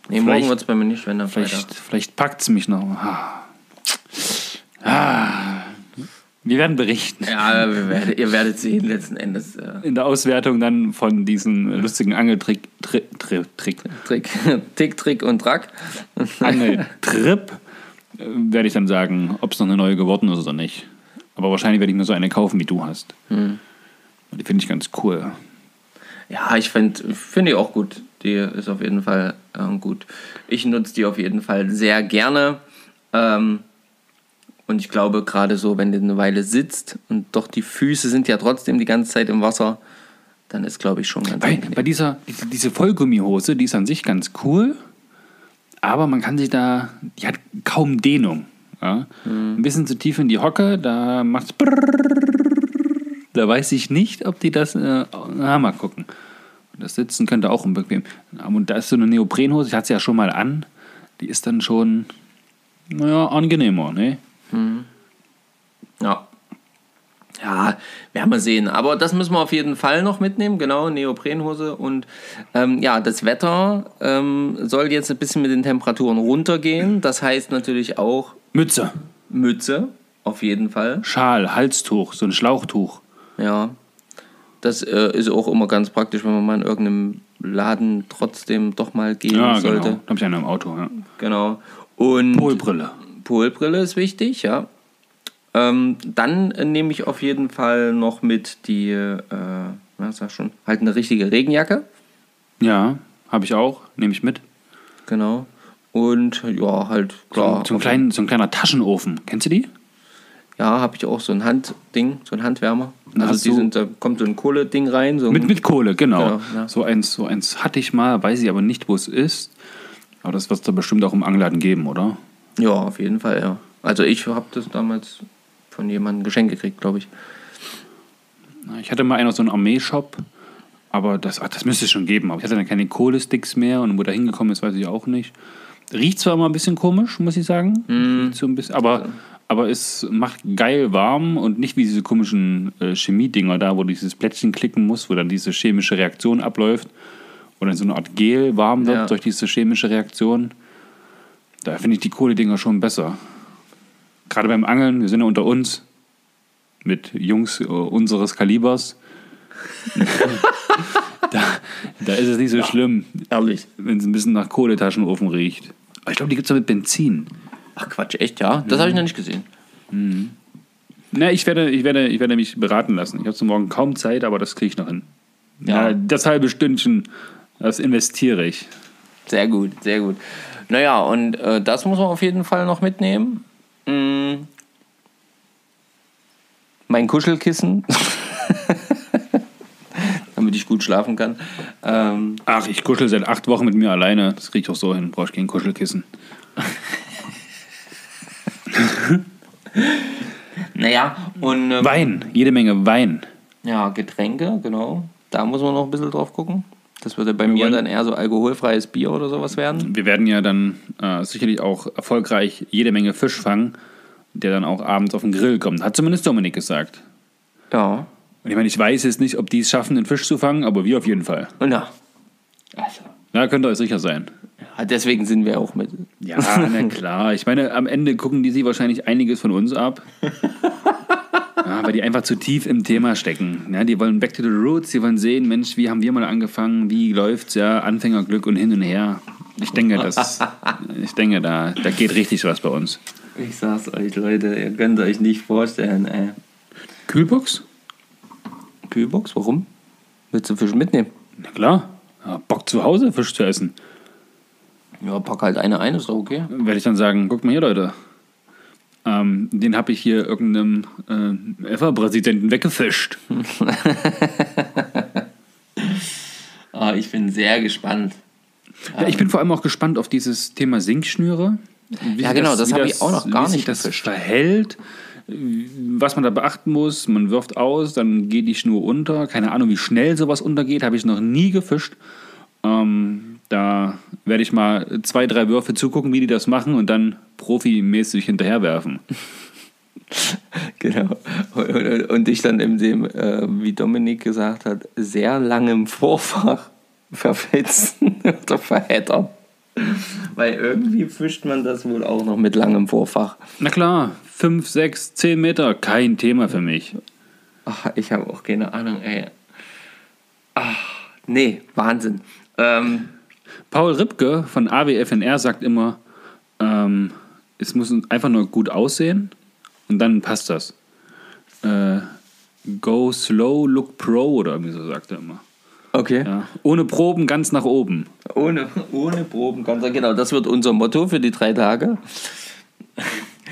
Nee, Vielleicht- morgen wird es bei mir nicht, wenn dann Vielleicht, Freitag. vielleicht packt es mich noch. Ah. Ah. Wir werden berichten. Ja, werdet, ihr werdet sehen letzten Endes. Äh, In der Auswertung dann von diesem lustigen Angeltrick, Tri, Tri, Trick, Trick, Tick, Trick und Track. Angeltrip, werde ich dann sagen, ob es noch eine neue geworden ist oder nicht. Aber wahrscheinlich werde ich mir so eine kaufen, wie du hast. Hm. Die finde ich ganz cool. Ja, ich finde find die auch gut. Die ist auf jeden Fall ähm, gut. Ich nutze die auf jeden Fall sehr gerne. Ähm, und ich glaube, gerade so, wenn du eine Weile sitzt und doch die Füße sind ja trotzdem die ganze Zeit im Wasser, dann ist, glaube ich, schon ganz Bei, bei dieser diese, Vollgummihose, die ist an sich ganz cool, aber man kann sich da, die hat kaum Dehnung. Ja? Ein bisschen zu tief in die Hocke, da macht's da weiß ich nicht, ob die das, äh, na, mal gucken. Das Sitzen könnte auch unbequem. Und da ist so eine Neoprenhose, ich hatte sie ja schon mal an, die ist dann schon, naja, angenehmer, ne? Ja. Ja, werden wir sehen. Aber das müssen wir auf jeden Fall noch mitnehmen. Genau, Neoprenhose. Und ähm, ja, das Wetter ähm, soll jetzt ein bisschen mit den Temperaturen runtergehen. Das heißt natürlich auch Mütze, Mütze, auf jeden Fall. Schal, Halstuch, so ein Schlauchtuch. Ja. Das äh, ist auch immer ganz praktisch, wenn man mal in irgendeinem Laden trotzdem doch mal gehen Ja, sollte. genau. Habe ich einen im Auto. Ja. Genau. Und Polbrille. Polbrille ist wichtig, ja. Ähm, dann äh, nehme ich auf jeden Fall noch mit die, äh, na, sag schon, halt eine richtige Regenjacke. Ja, habe ich auch, nehme ich mit. Genau. Und ja, halt, klar. So, ein klein, so ein kleiner Taschenofen. Kennst du die? Ja, habe ich auch so ein Handding, so ein Handwärmer. Also die sind, da kommt so ein Kohleding rein. So Mit, mit Kohle, genau. Genau, ja. so, eins, so eins hatte ich mal, weiß ich aber nicht, wo es ist. Aber das wird es da bestimmt auch im Angladen geben, oder? Ja, auf jeden Fall, ja. Also ich habe das damals von jemandem geschenkt gekriegt, glaube ich. Ich hatte mal einen aus so einem Armeeshop, aber das, ach, das müsste es schon geben. Aber ich hatte dann keine Kohlesticks mehr und wo der hingekommen ist, weiß ich auch nicht. Riecht zwar immer ein bisschen komisch, muss ich sagen. Riecht so ein bisschen, aber, aber es macht geil warm und nicht wie diese komischen äh, Chemiedinger da, wo du dieses Plättchen klicken musst, wo dann diese chemische Reaktion abläuft. Dann so eine Art Gel warm wird Ja. durch diese chemische Reaktion. Da finde ich die Kohledinger schon besser. Gerade beim Angeln, wir sind ja unter uns mit Jungs äh, unseres Kalibers. da, da ist es nicht so schlimm, Ehrlich. wenn es ein bisschen nach Kohletaschenofen riecht. Aber ich glaube, die gibt es mit Benzin. Ach Quatsch, echt, ja? Das habe ich noch nicht gesehen. Na, ich werde, ich, werde, ich werde mich beraten lassen. Ich habe zum Morgen kaum Zeit, aber das kriege ich noch hin. Ja. Ja. das halbe Stündchen, das investiere ich. Sehr gut, sehr gut. Naja, und äh, das muss man auf jeden Fall noch mitnehmen. Mm. Mein Kuschelkissen. Damit ich gut schlafen kann. Ähm, Ach, ich kuschel seit acht Wochen mit mir alleine. Das kriege ich auch so hin. Brauche ich kein Kuschelkissen. naja, und ähm, Wein, jede Menge Wein. ja, Getränke, genau. Da muss man noch ein bisschen drauf gucken. Das würde bei mir wollen- dann eher so alkoholfreies Bier oder sowas werden. Wir werden ja dann äh, sicherlich auch erfolgreich jede Menge Fisch fangen, der dann auch abends auf den Grill kommt. Hat zumindest Dominik gesagt. Ja. Und ich meine, ich weiß jetzt nicht, ob die es schaffen, einen Fisch zu fangen, aber wir auf jeden Fall. Na, also, Da könnt ihr euch sicher sein. ja, deswegen sind wir auch mit. Ja, na klar. Ich meine, am Ende gucken die sich wahrscheinlich einiges von uns ab. Ja, weil die einfach zu tief im Thema stecken. Ja, die wollen back to the roots, die wollen sehen, Mensch, wie haben wir mal angefangen, wie läuft's, ja, Anfängerglück und hin und her. Ich denke, das, ich denke, da, da geht richtig was bei uns. Ich sag's euch, Leute, ihr könnt euch nicht vorstellen, ey. Kühlbox? Kühlbox, warum? Willst du Fisch mitnehmen? Na klar. Ja, Bock zu Hause Fisch zu essen. Ja, pack halt eine ein, ist doch okay. Werde ich dann sagen, guck mal hier, Leute. Ähm, den habe ich hier irgendeinem äh, EFA-Präsidenten weggefischt. Ah, ich bin sehr gespannt. Ja, ich bin vor allem auch gespannt auf dieses Thema Sinkschnüre. Wie Ja, sich genau, das wie habe ich auch noch gar wie sich nicht das gefischt. verhält, was man da beachten muss. Man wirft aus, dann geht die Schnur unter. Keine Ahnung, wie schnell sowas untergeht, habe ich noch nie gefischt. Ähm, da werde ich mal zwei, drei Würfe zugucken, wie die das machen und dann profimäßig hinterherwerfen. Genau. Und, und, und dich dann in dem, äh, wie Dominik gesagt hat, sehr langem Vorfach verfetzen oder verheddern. Weil irgendwie fischt man das wohl auch noch mit langem Vorfach. Na klar, 5, 6, 10 Meter, kein Thema für mich. Ach, ich habe auch keine Ahnung, ey. Ach, nee, Wahnsinn. Ähm, Paul Ripke von AWFNR sagt immer, ähm, es muss einfach nur gut aussehen und dann passt das. Äh, go slow, look pro oder irgendwie so sagt er immer. okay. Ja. Ohne Proben ganz nach oben. Ohne, ohne Proben ganz genau. Das wird unser Motto für die drei Tage.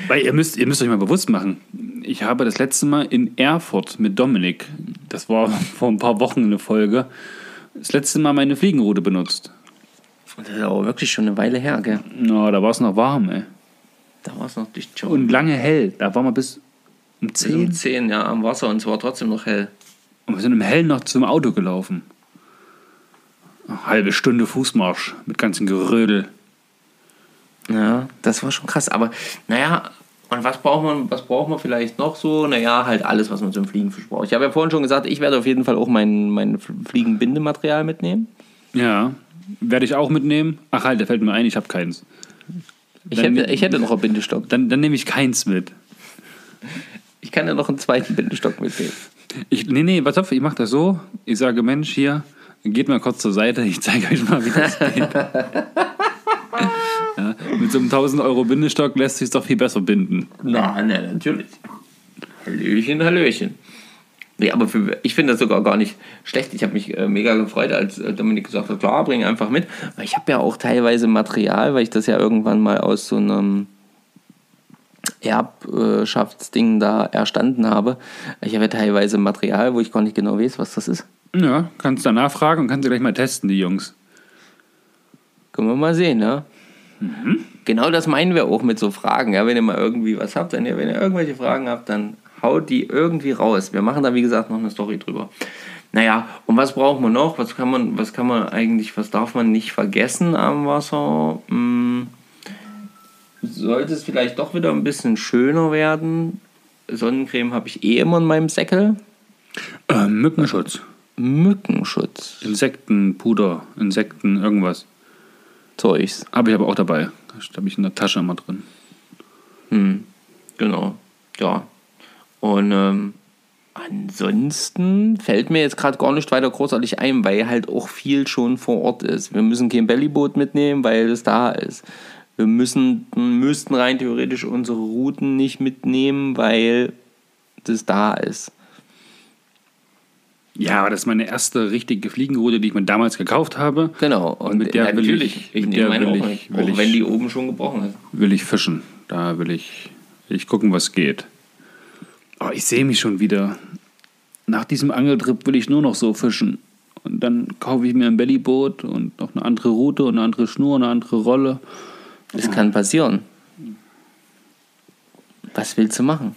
Weil ihr müsst, ihr müsst euch mal bewusst machen, ich habe das letzte Mal in Erfurt mit Dominik, das war vor ein paar Wochen eine Folge, das letzte Mal meine Fliegenroute benutzt. Das ist aber wirklich schon eine Weile her, gell? Na, da war es noch warm, ey. Da war es noch dicht schon. Und lange hell. Da waren wir bis um um 10. 10, ja, am Wasser und es war trotzdem noch hell. Und wir sind im Hellen noch zum Auto gelaufen. Eine halbe Stunde Fußmarsch mit ganzen Gerödel. Ja, das war schon krass. Aber naja, und was braucht man, was braucht man vielleicht noch so? Naja, halt alles, was man zum Fliegenfisch braucht. Ich habe ja vorhin schon gesagt, ich werde auf jeden Fall auch mein, mein Fliegenbindematerial mitnehmen. Ja, werde ich auch mitnehmen. Ach halt, da fällt mir ein, ich habe keins. Ich Dann- hätte, ich hätte noch einen Bindestock. Dann, dann nehme ich keins mit. Ich kann ja noch einen zweiten Bindestock mitnehmen. Ich, nee, nee, pass auf, ich mache das so. Ich sage, Mensch, hier, geht mal kurz zur Seite, ich zeige euch mal, wie das geht. ja, mit so einem 1000 Euro Bindestock lässt sich doch viel besser binden. Na, ne, natürlich. Hallöchen, Hallöchen. Nee, aber für, ich finde das sogar gar nicht schlecht. Ich habe mich äh, mega gefreut, als äh, Dominik gesagt hat, klar, bring einfach mit. Weil ich habe ja auch teilweise Material, weil ich das ja irgendwann mal aus so einem Erbschaftsding da erstanden habe. Ich habe ja teilweise Material, wo ich gar nicht genau weiß, was das ist. Ja, kannst da nachfragen und kannst du gleich mal testen, die Jungs. Können wir mal sehen, ne? Genau das meinen wir auch mit so Fragen. Ja, wenn ihr mal irgendwie was habt, wenn ihr, wenn ihr irgendwelche Fragen habt, dann haut die irgendwie raus. Wir machen da, wie gesagt, noch eine Story drüber. Naja, und was braucht man noch? Was kann man, was kann man eigentlich, was darf man nicht vergessen am Wasser? Hm, sollte es vielleicht doch wieder ein bisschen schöner werden? Sonnencreme habe ich eh immer in meinem Säckel. Äh, Mückenschutz. Mückenschutz. Insektenpuder, Insekten, irgendwas. Zeugs. Habe ich aber auch dabei. Das habe ich in der Tasche immer drin. Hm, genau. Ja. Und ähm, ansonsten fällt mir jetzt gerade gar nicht weiter großartig ein, weil halt auch viel schon vor Ort ist. Wir müssen kein Bellyboot mitnehmen, weil es da ist. Wir müssen, müssten rein theoretisch unsere Routen nicht mitnehmen, weil das da ist. Ja, aber das ist meine erste richtige Fliegenroute, die ich mir damals gekauft habe. Genau. Und, mit der will natürlich, ich- ich, mit der will auch ich- will Auch ich- wenn die oben schon gebrochen ist. Will ich fischen. Da will ich, will ich gucken, was geht. Oh, ich sehe mich schon wieder. Nach diesem Angeltrip will ich nur noch so fischen. Und dann kaufe ich mir ein Bellyboot und noch eine andere Route und eine andere Schnur, eine andere Rolle. Das kann passieren. Was willst du machen?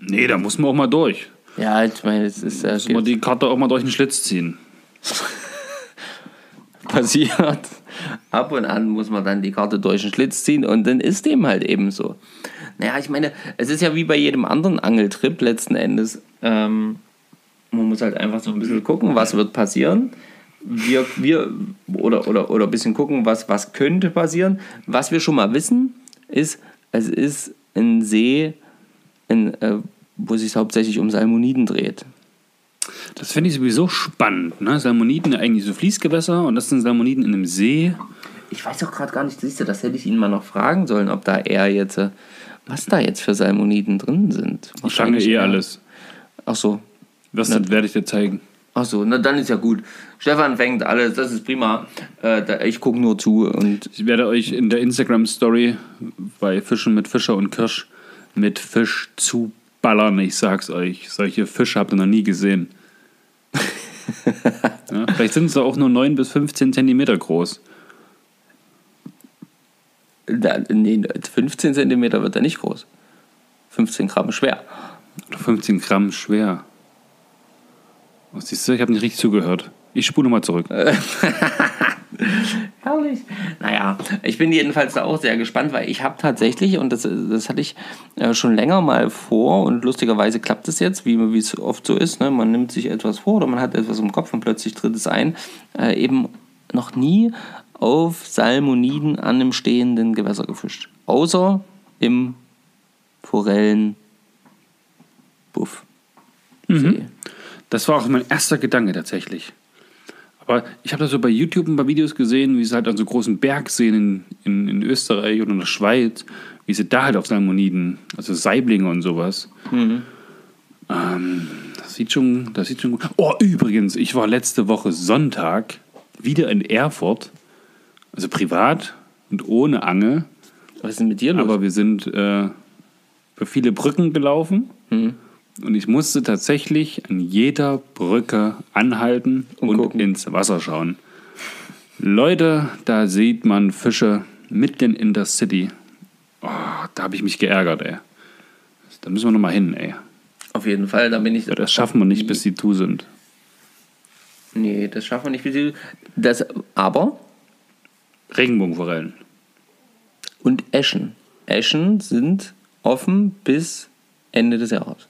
Nee, da muss man auch mal durch. Ja, ich meine, es ist äh, Muss man die Karte auch mal durch den Schlitz ziehen. passiert. Ab und an muss man dann die Karte durch den Schlitz ziehen und dann ist dem halt eben so. Naja, ich meine, es ist ja wie bei jedem anderen Angeltrip letzten Endes. Ähm, Man muss halt einfach so ein bisschen gucken, was wird passieren. Wir, wir oder, oder, oder ein bisschen gucken, was, was könnte passieren. Was wir schon mal wissen, ist, es ist ein See, ein, äh, wo sich hauptsächlich um Salmoniden dreht. Das finde ich sowieso spannend. Ne? Salmoniden eigentlich so Fließgewässer und das sind Salmoniden in einem See. Ich weiß auch gerade gar nicht, siehst du, das hätte ich ihn mal noch fragen sollen, ob da er jetzt, äh, was da jetzt für Salmoniden drin sind. Ich fange eh alles. Ach so, Das werde ich dir zeigen. ach so, na dann ist ja gut. Stefan fängt alles, das ist prima. Äh, da, ich gucke nur zu und Ich werde euch in der Instagram-Story bei Fischen mit Fischer und Kirsch mit Fisch zuballern. Ich sag's euch. Solche Fische habt ihr noch nie gesehen. ja, vielleicht sind sie auch nur 9 bis 15 Zentimeter groß. Nee, 15 cm wird er nicht groß. 15 Gramm schwer. Oder 15 Gramm schwer. Oh, siehst du, ich habe nicht richtig zugehört. Ich spule mal zurück. Herrlich. Naja, ich bin jedenfalls da auch sehr gespannt, weil ich habe tatsächlich, und das, das hatte ich äh, schon länger mal vor, und lustigerweise klappt es jetzt, wie wie es oft so ist, ne? man nimmt sich etwas vor oder man hat etwas im Kopf und plötzlich tritt es ein, äh, eben noch nie auf Salmoniden an einem stehenden Gewässer gefischt. Außer im Forellenbuff. See. Das war auch mein erster Gedanke tatsächlich. Aber ich habe das so bei YouTube ein paar Videos gesehen, wie sie halt an so großen Bergseen in, in, in Österreich oder in der Schweiz, wie sie da halt auf Salmoniden, also Saiblinge und sowas. Ähm, das sieht schon, das sieht schon gut. Oh, übrigens, ich war letzte Woche Sonntag wieder in Erfurt, also privat und ohne Angel, Was ist denn mit dir los? aber wir sind äh, über viele Brücken gelaufen. Und ich musste tatsächlich an jeder Brücke anhalten Und und, gucken. ins Wasser schauen. Leute, da sieht man Fische mitten in der City. Oh, da habe ich mich geärgert, ey. Da müssen wir nochmal hin, ey. Auf jeden Fall, da bin ich. Das schaffen wir nicht, bis sie zu sind. Nee, das schaffen wir nicht. bis sie- Das, aber Regenbogenforellen. und Eschen. Eschen sind offen bis Ende des Jahres.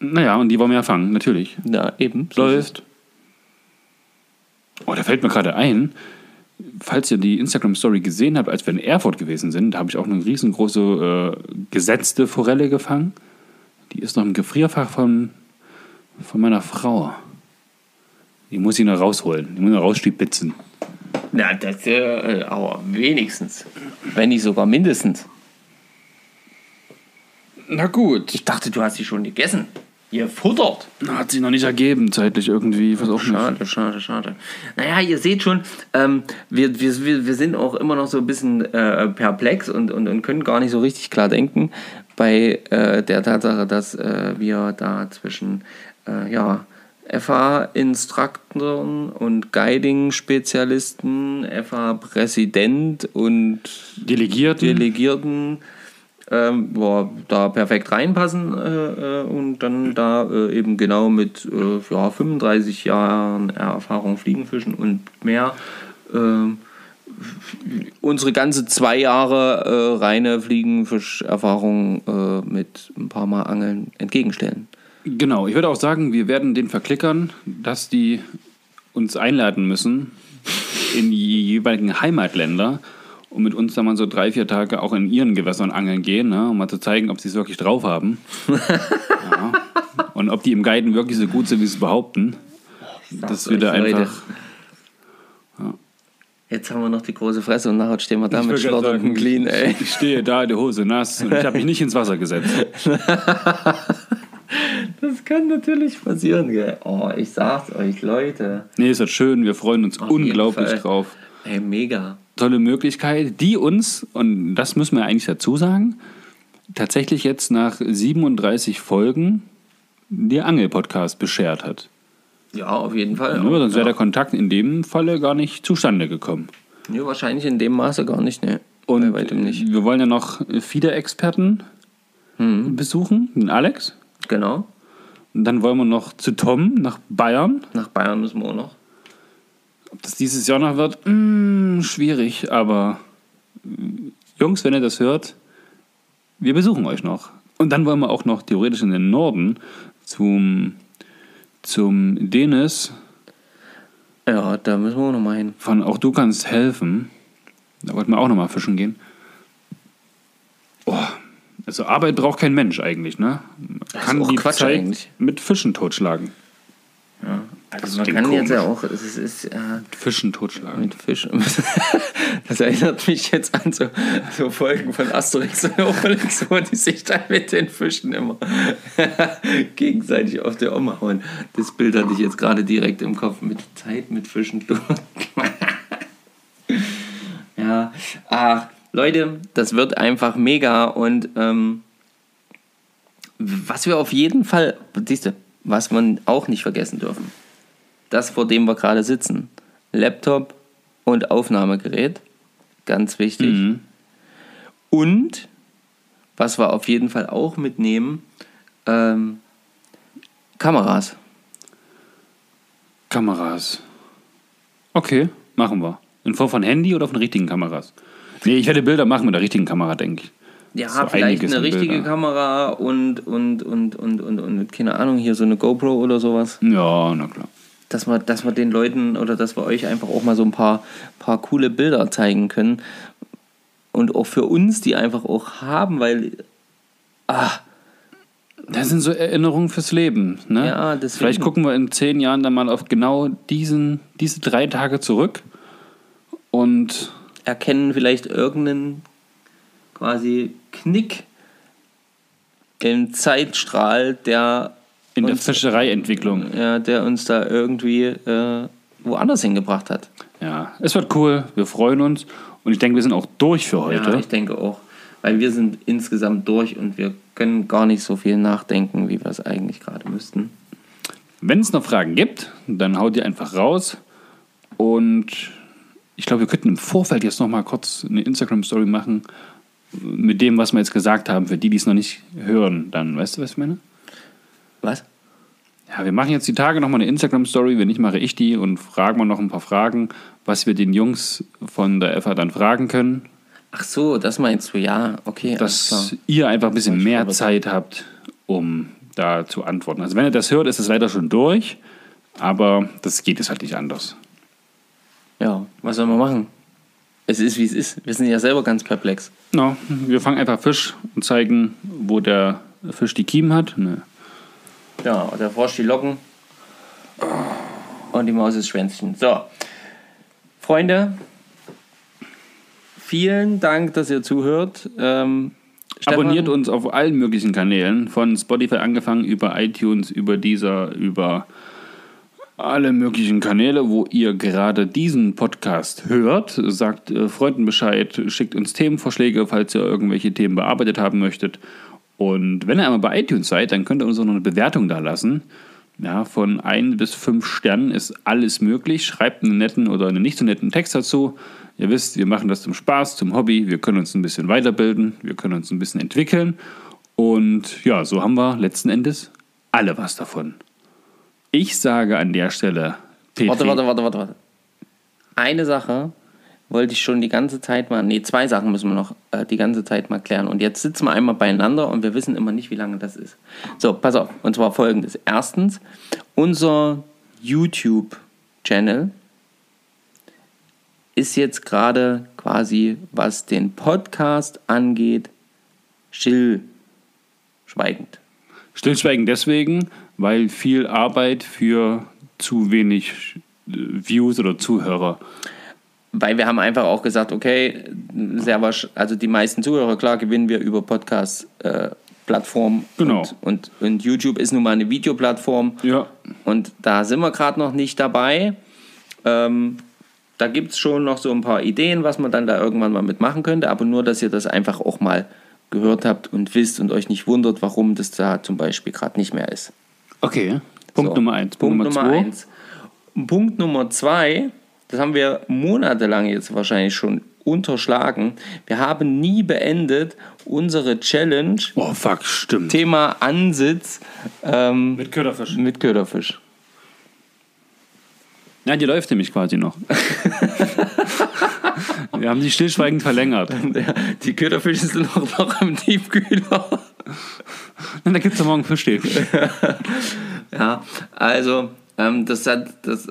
Naja, und die wollen wir ja fangen, natürlich. Ja, eben. So Läuft. Oh, da fällt mir gerade ein, falls ihr die Instagram-Story gesehen habt, als wir in Erfurt gewesen sind, da habe ich auch eine riesengroße äh, gesetzte Forelle gefangen. Die ist noch im Gefrierfach von, von meiner Frau. Die muss ich noch rausholen. Die muss ich noch rausstibitzen. Na, das äh, aber wenigstens. Wenn nicht sogar mindestens. Na gut. Ich dachte, du hast sie schon gegessen. Ihr futtert. Hat sich noch nicht ergeben, zeitlich irgendwie. Was auch nicht. Schade, schade, schade. Naja, ihr seht schon, ähm, wir, wir, wir wir sind auch immer noch so ein bisschen äh, perplex und, und, und können gar nicht so richtig klar denken bei äh, der Tatsache, dass äh, wir da zwischen äh, ja, FA-Instruktoren und Guiding-Spezialisten, FA-Präsident und Delegierten. Delegierten ähm, boah, da perfekt reinpassen äh, äh, und dann da äh, eben genau mit äh, ja, 35 Jahren Erfahrung Fliegenfischen und mehr ähm, unsere ganze zwei Jahre äh, reine Fliegenfischerfahrung äh, mit ein paar Mal Angeln entgegenstellen. Genau, ich würde auch sagen, wir werden den verklickern, dass die uns einladen müssen in die jeweiligen Heimatländer und mit uns dann mal so drei, vier Tage auch in ihren Gewässern angeln gehen, ne, um mal zu zeigen, ob sie es wirklich drauf haben. ja. Und ob die im Guiden wirklich so gut sind, wie sie es behaupten. Dass wir da euch, Leute. einfach. Jetzt haben wir noch die große Fresse und nachher stehen wir da Ich mit schlotterndem sagen, Clean, ey. Ich stehe da, die Hose nass und ich habe mich nicht ins Wasser gesetzt. Das kann natürlich passieren, gell. Oh, ich sag's euch, Leute. Nee, ist das schön, wir freuen uns jeden unglaublich drauf. Ey, mega. tolle Möglichkeit, die uns, und das müssen wir eigentlich dazu sagen, tatsächlich jetzt nach 37 Folgen der Angel-Podcast beschert hat. Ja, auf jeden Fall. Ja, sonst wäre ja. der Kontakt in dem Falle gar nicht zustande gekommen. ja, wahrscheinlich in dem Maße gar nicht, ne. Und Bei weitem nicht. wir wollen ja noch FIDE-Experten besuchen, den Alex. Genau. Und dann wollen wir noch zu Tom nach Bayern. Nach Bayern müssen wir auch noch. Ob das dieses Jahr noch wird, mm, schwierig, aber mm, Jungs, wenn ihr das hört, wir besuchen euch noch. Und dann wollen wir auch noch theoretisch in den Norden zum zum Dennis Ja, da müssen wir auch noch mal hin. von Auch du kannst helfen. Da wollten wir auch nochmal fischen gehen. Oh, also Arbeit braucht kein Mensch eigentlich, ne? Kann auch die Quatsch Zeit eigentlich. mit Fischen totschlagen. Also man kann jetzt ja ja auch, es ist, ist äh, Fischen totschlagen. mit Fisch. Das erinnert mich jetzt an so, so Folgen von Asterix und Obelix, wo die sich dann mit den Fischen immer gegenseitig auf der Oma hauen. Das Bild hatte ich jetzt gerade direkt im Kopf mit Zeit mit Fischen. ja, ach, Leute, das wird einfach mega und ähm, was wir auf jeden Fall, siehst du, was wir auch nicht vergessen dürfen, das, vor dem wir gerade sitzen, Laptop und Aufnahmegerät, ganz wichtig. Mhm. Und, was wir auf jeden Fall auch mitnehmen, ähm, Kameras. Kameras. Okay, machen wir. In Form von Handy oder von richtigen Kameras? Nee, ich werde Bilder machen mit der richtigen Kamera, denke ich. Ja, So vielleicht eine richtige Bildern. Kamera und, und, und, und, und, und, keine Ahnung, hier so eine GoPro oder sowas. Ja, na klar. dass wir, dass wir den Leuten oder dass wir euch einfach auch mal so ein paar, paar coole Bilder zeigen können. Und auch für uns die einfach auch haben, weil. Ah, Das sind so Erinnerungen fürs Leben. Ne? Ja, deswegen. Vielleicht gucken wir in zehn Jahren dann mal auf genau diesen, diese drei Tage zurück und erkennen vielleicht irgendeinen quasi Knick im Zeitstrahl, der in der uns, Fischereientwicklung. ja, der uns da irgendwie äh, woanders hingebracht hat. Ja, es wird cool. Wir freuen uns und ich denke, wir sind auch durch für heute. Ja, ich denke auch. Weil wir sind insgesamt durch und wir können gar nicht so viel nachdenken, wie wir es eigentlich gerade müssten. Wenn es noch Fragen gibt, dann haut ihr einfach raus. Und ich glaube, wir könnten im Vorfeld jetzt noch mal kurz eine Instagram-Story machen mit dem, was wir jetzt gesagt haben, für die, die es noch nicht hören. Dann, weißt du, was ich meine? Was? Ja, wir machen jetzt die Tage noch mal eine Instagram-Story. Wenn nicht, mache ich die und fragen wir noch ein paar Fragen, was wir den Jungs von der FA dann fragen können. Ach so, das meinst du, ja, okay. Dass ihr einfach ein bisschen mehr Zeit habt, um da zu antworten. Also wenn ihr das hört, ist es leider schon durch. Aber das geht es halt nicht anders. Ja, was soll man machen? Es ist, wie es ist. Wir sind ja selber ganz perplex. No, wir fangen einfach Fisch und zeigen, wo der Fisch die Kiemen hat. Ne. Ja, der Frosch die Locken. Und die Maus das Schwänzchen. So. Freunde, vielen Dank, dass ihr zuhört. Ähm, Abonniert uns auf allen möglichen Kanälen, von Spotify angefangen, über iTunes, über dieser, über alle möglichen Kanäle, wo ihr gerade diesen Podcast hört. Sagt äh, Freunden Bescheid, schickt uns Themenvorschläge, falls ihr irgendwelche Themen bearbeitet haben möchtet. Und wenn ihr einmal bei iTunes seid, dann könnt ihr uns auch noch eine Bewertung da lassen. Ja, von ein bis fünf Sternen ist alles möglich. Schreibt einen netten oder einen nicht so netten Text dazu. Ihr wisst, wir machen das zum Spaß, zum Hobby. Wir können uns ein bisschen weiterbilden, wir können uns ein bisschen entwickeln. Und ja, so haben wir letzten Endes alle was davon. Ich sage an der Stelle, Petri, Warte, warte, warte, warte, warte. Eine Sache wollte ich schon die ganze Zeit mal, nee, zwei Sachen müssen wir noch äh, die ganze Zeit mal klären. Und jetzt sitzen wir einmal beieinander und wir wissen immer nicht, wie lange das ist. So, pass auf. Und zwar folgendes. Erstens, unser YouTube-Channel ist jetzt gerade quasi, was den Podcast angeht, stillschweigend. Stillschweigen deswegen, weil viel Arbeit für zu wenig äh, Views oder Zuhörer. Weil wir haben einfach auch gesagt, okay, sehr also die meisten Zuhörer, klar, gewinnen wir über Podcast-Plattformen. Genau. Und, und, und YouTube ist nun mal eine Videoplattform. Ja, Und da sind wir gerade noch nicht dabei. Ähm, da gibt es schon noch so ein paar Ideen, was man dann da irgendwann mal mitmachen könnte. Aber nur, dass ihr das einfach auch mal gehört habt und wisst und euch nicht wundert, warum das da zum Beispiel gerade nicht mehr ist. Okay. Punkt So, Nummer eins. Punkt Nummer zwei. eins. Punkt Nummer zwei, das haben wir monatelang jetzt wahrscheinlich schon unterschlagen. Wir haben nie beendet unsere Challenge Oh, fuck, stimmt. Thema Ansitz ähm, Mit Köderfisch. mit Köderfisch. Ja, die läuft nämlich quasi noch. Wir haben die stillschweigend verlängert. Die Köderfische sind noch, noch im Tiefkühler. Und da gibt es ja morgen Fischstäbchen. Ja, also ähm, das hat das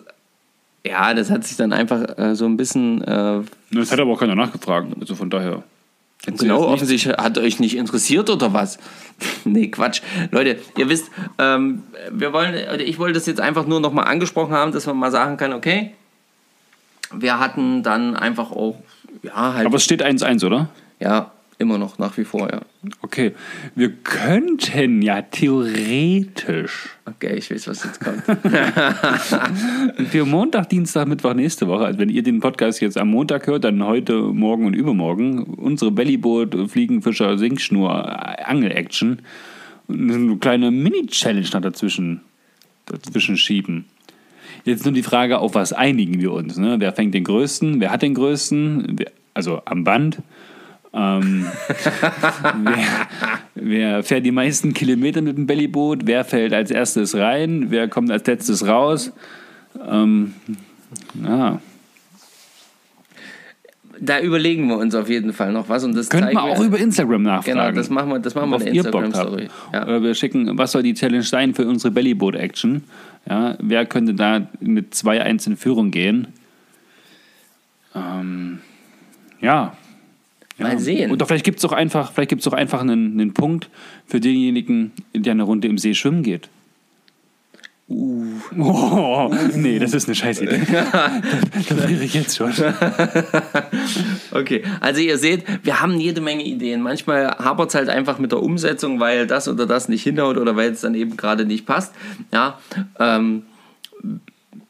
ja, das hat sich dann einfach äh, so ein bisschen äh, Das hat aber auch keiner nachgefragt. Also von daher. Genau, offensichtlich hat euch nicht interessiert oder was? nee, Quatsch. Leute, ihr wisst, ähm, wir wollen, oder ich wollte das jetzt einfach nur nochmal angesprochen haben, dass man mal sagen kann, okay, wir hatten dann einfach auch, ja, halt, Aber es steht 1-1, oder? ja, immer noch nach wie vor, ja. Okay. Wir könnten ja theoretisch Okay, ich weiß, was jetzt kommt. für Montag, Dienstag, Mittwoch nächste Woche, also wenn ihr den Podcast jetzt am Montag hört, dann heute, morgen und übermorgen, unsere Bellyboot, Fliegenfischer, Sinkschnur, Angel-Action, eine kleine Mini-Challenge noch dazwischen, dazwischen schieben. Jetzt nur die Frage, auf was einigen wir uns? Ne? Wer fängt den größten? Wer hat den größten? Also am Band. Ähm, wer, wer fährt die meisten Kilometer mit dem Bellyboot? Wer fällt als erstes rein? Wer kommt als letztes raus? Ähm, ja. da überlegen wir uns auf jeden Fall noch was und das zeigen wir auch über Instagram nachfragen. Genau, das machen wir, das machen wir auf in Instagram-Story. habt. Ja. Wir schicken, was soll die Challenge sein für unsere Bellyboot-Action? Ja, wer könnte da mit 2-1 in Führung gehen? Ähm, ja. Ja. Mal sehen. Und doch vielleicht gibt es auch einfach, vielleicht gibt's auch einfach einen, einen Punkt für denjenigen, der eine Runde im See schwimmen geht. Uh. Oh, nee, das ist eine scheiß Idee. da, da friere ich jetzt schon. Okay, also ihr seht, wir haben jede Menge Ideen. Manchmal hapert es halt einfach mit der Umsetzung, weil das oder das nicht hinhaut oder weil es dann eben gerade nicht passt. Ja, ähm,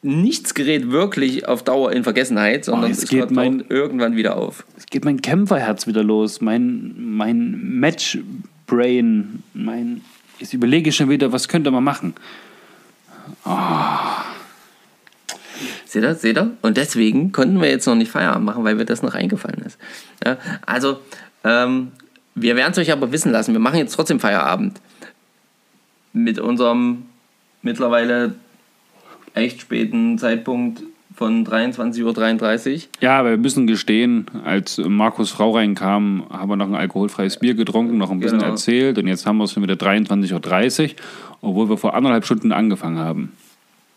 nichts gerät wirklich auf Dauer in Vergessenheit, sondern jetzt es geht hört mein- irgendwann wieder auf. Es geht mein Kämpferherz wieder los, mein, mein Matchbrain, mein. Jetzt überlege ich schon wieder, was könnte man machen. Seht ihr, seht ihr? Und deswegen konnten wir jetzt noch nicht Feierabend machen, weil mir das noch eingefallen ist. Ja, also, ähm, wir werden es euch aber wissen lassen. Wir machen jetzt trotzdem Feierabend. Mit unserem mittlerweile echt späten Zeitpunkt von 23.33 Uhr. Ja, aber wir müssen gestehen, als Markus Frau reinkam, haben wir noch ein alkoholfreies Bier getrunken, noch ein bisschen Genau. erzählt und jetzt haben wir es schon wieder 23.30 Uhr, obwohl wir vor anderthalb Stunden angefangen haben.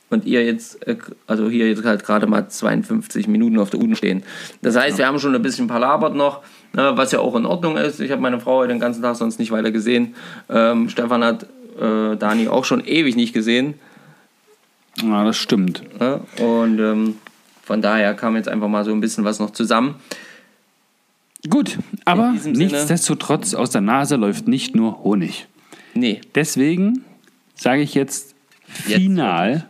Und ihr jetzt, äh, also hier jetzt halt gerade mal 52 Minuten auf der Uhr stehen. Das heißt, wir haben schon ein bisschen palabert noch, ne, was ja auch in Ordnung ist. Ich habe meine Frau heute den ganzen Tag sonst nicht weiter gesehen. Ähm, Stefan hat äh, Dani auch schon ewig nicht gesehen. Ja, das stimmt. Und ähm, von daher kam jetzt einfach mal so ein bisschen was noch zusammen. Gut, aber nichtsdestotrotz, aus der Nase läuft nicht nur Honig. Nee, Deswegen sage ich jetzt Jetzt final,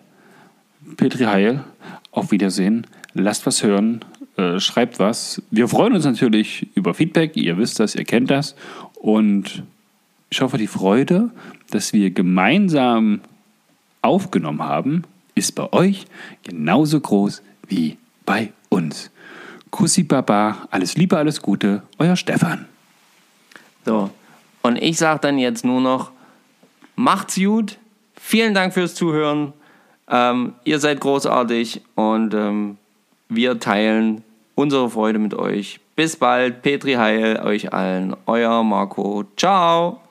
Petri Heil, auf Wiedersehen, lasst was hören, äh, schreibt was. Wir freuen uns natürlich über Feedback, ihr wisst das, ihr kennt das. Und ich hoffe, die Freude, dass wir gemeinsam aufgenommen haben, ist bei euch genauso groß wie bei uns. Kussi Baba, alles Liebe, alles Gute, euer Stefan. so. Und ich sage dann jetzt nur noch, macht's gut. Vielen Dank fürs Zuhören. Ähm, ihr seid großartig und ähm, wir teilen unsere Freude mit euch. Bis bald. Petri Heil euch allen. Euer Marco. Ciao.